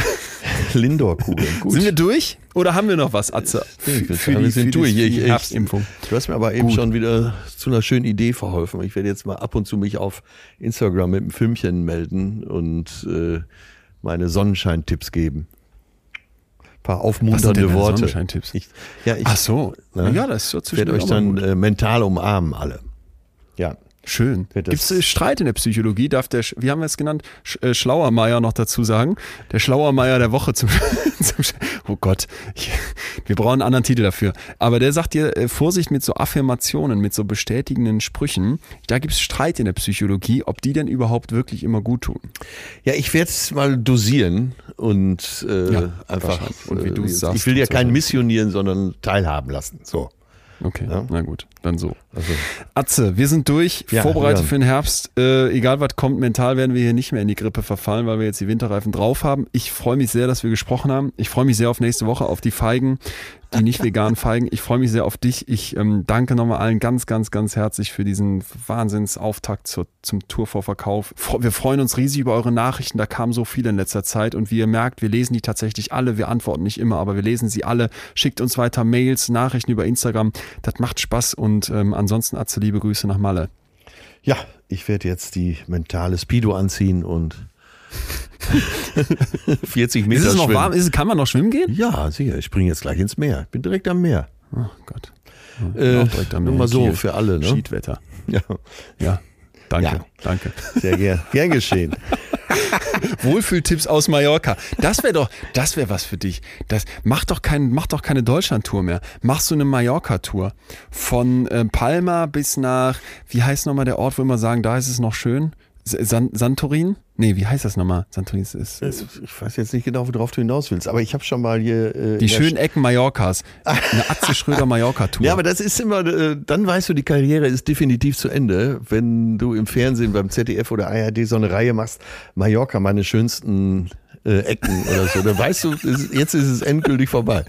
S2: Lindor-Kugeln.
S1: Sind wir durch? Oder haben wir noch was, Atze?
S2: Ich für sagen, die, wir sind durch. Die, die Herbstimpfung. Du hast mir aber eben Gut. schon wieder zu einer schönen Idee verholfen. Ich werde jetzt mal ab und zu mich auf Instagram mit einem Filmchen melden und äh, meine Sonnenscheintipps geben. Paar aufmunternde Worte. Ich, ja, ich
S1: Ach so.
S2: Ne?
S1: Ja, das ist so
S2: werde euch dann äh, mental umarmen alle. Ja.
S1: Schön. Gibt es Streit in der Psychologie? Darf der, wie haben wir es genannt, Sch äh, Schlauermeier noch dazu sagen? Der Schlauermeier der Woche zum, [laughs] zum Oh Gott, ich, wir brauchen einen anderen Titel dafür. Aber der sagt dir, äh, Vorsicht mit so Affirmationen, mit so bestätigenden Sprüchen. Da gibt es Streit in der Psychologie, ob die denn überhaupt wirklich immer gut tun.
S2: Ja, ich werde es mal dosieren und äh,
S1: Ja,
S2: einfach.
S1: Und wie du
S2: äh,
S1: es sagst
S2: Ich will ja keinen missionieren, sondern teilhaben lassen. So.
S1: Okay,
S2: Ja.
S1: na gut, dann so.
S2: Also,
S1: Atze, wir sind durch,
S2: Ja,
S1: vorbereitet
S2: ja.
S1: für den Herbst. Äh, egal was kommt, mental werden wir hier nicht mehr in die Grippe verfallen, weil wir jetzt die Winterreifen drauf haben. Ich freue mich sehr, dass wir gesprochen haben. Ich freue mich sehr auf nächste Woche, auf die Feigen, die nicht veganen Feigen. Ich freue mich sehr auf dich. Ich ähm, danke nochmal allen ganz, ganz, ganz herzlich für diesen Wahnsinnsauftakt zur, zum Tourvorverkauf. Wir freuen uns riesig über eure Nachrichten. Da kamen so viele in letzter Zeit und wie ihr merkt, wir lesen die tatsächlich alle. Wir antworten nicht immer, aber wir lesen sie alle. Schickt uns weiter Mails, Nachrichten über Instagram. Das macht Spaß und ähm, ansonsten Atze, liebe Grüße nach Malle.
S2: ja, ich werde jetzt die mentale Speedo anziehen und [laughs] 40 Meter
S1: Ist es noch
S2: schwimmen.
S1: warm? Ist es, kann man noch schwimmen gehen?
S2: Ja, sicher. Ich springe jetzt gleich ins Meer. Ich bin direkt am Meer.
S1: Oh Gott.
S2: Äh,
S1: direkt am
S2: nur
S1: Meer
S2: mal
S1: in
S2: so für alle. Ne?
S1: Schiedwetter.
S2: Ja,
S1: Ja. Danke,
S2: Ja.
S1: danke.
S2: sehr gern, gern geschehen. [laughs]
S1: Wohlfühltipps aus Mallorca. Das wäre doch, das wäre was für dich. Das mach doch kein, mach doch keine Deutschland-Tour mehr. Machst du eine Mallorca-Tour von äh, Palma bis nach, wie heißt nochmal der Ort, wo wir sagen, da ist es noch schön? San Santorin? Nee, wie heißt das nochmal? Santorin ist, ist, ist
S2: Ich weiß jetzt nicht genau, worauf du hinaus willst, aber ich habe schon mal hier. Äh,
S1: die schönen Ecken Mallorcas. Eine Atze Schröder Mallorca-Tour.
S2: Ja, aber das ist immer, äh, dann weißt du, die Karriere ist definitiv zu Ende, wenn du im Fernsehen beim ZDF oder ARD so eine Reihe machst, Mallorca, meine schönsten äh, Ecken oder so. Dann weißt du, jetzt ist es endgültig vorbei.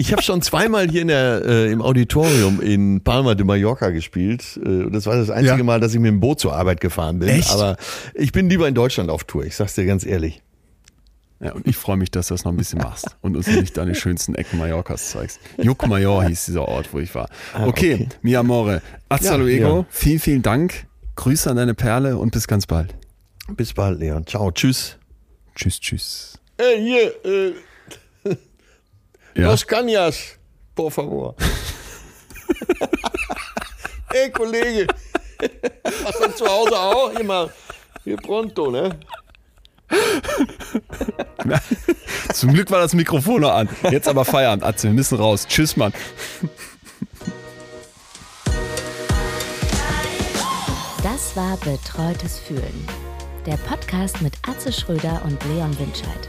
S2: Ich habe schon zweimal hier in der, äh, im Auditorium in Palma de Mallorca gespielt. Äh, und das war das einzige
S1: Ja.
S2: Mal, dass ich mit dem Boot zur Arbeit gefahren bin.
S1: Echt?
S2: Aber ich bin lieber in Deutschland auf Tour, ich sag's dir ganz ehrlich.
S1: Ja, und ich freue mich, dass du das noch ein bisschen machst und uns nicht deine schönsten Ecken Mallorcas zeigst. Juckmajor hieß dieser Ort, wo ich war. Okay,
S2: okay.
S1: mi amore. Hasta
S2: Ja,
S1: luego.
S2: ja.
S1: Vielen, vielen Dank. Grüße an deine Perle und bis ganz bald.
S2: Bis bald, Leon. Ciao, tschüss.
S1: Tschüss, tschüss.
S2: Hey, hier, äh,
S1: Ja.
S2: Los Cañas, por favor. [laughs] Ey, Kollege, machst du zu Hause auch? Immer hier pronto, ne? [laughs]
S1: Zum Glück war das Mikrofon noch an. Jetzt aber Feierabend, Atze. Wir müssen raus. Tschüss, Mann.
S3: Das war Betreutes Fühlen. Der Podcast mit Atze Schröder und Leon Winscheid.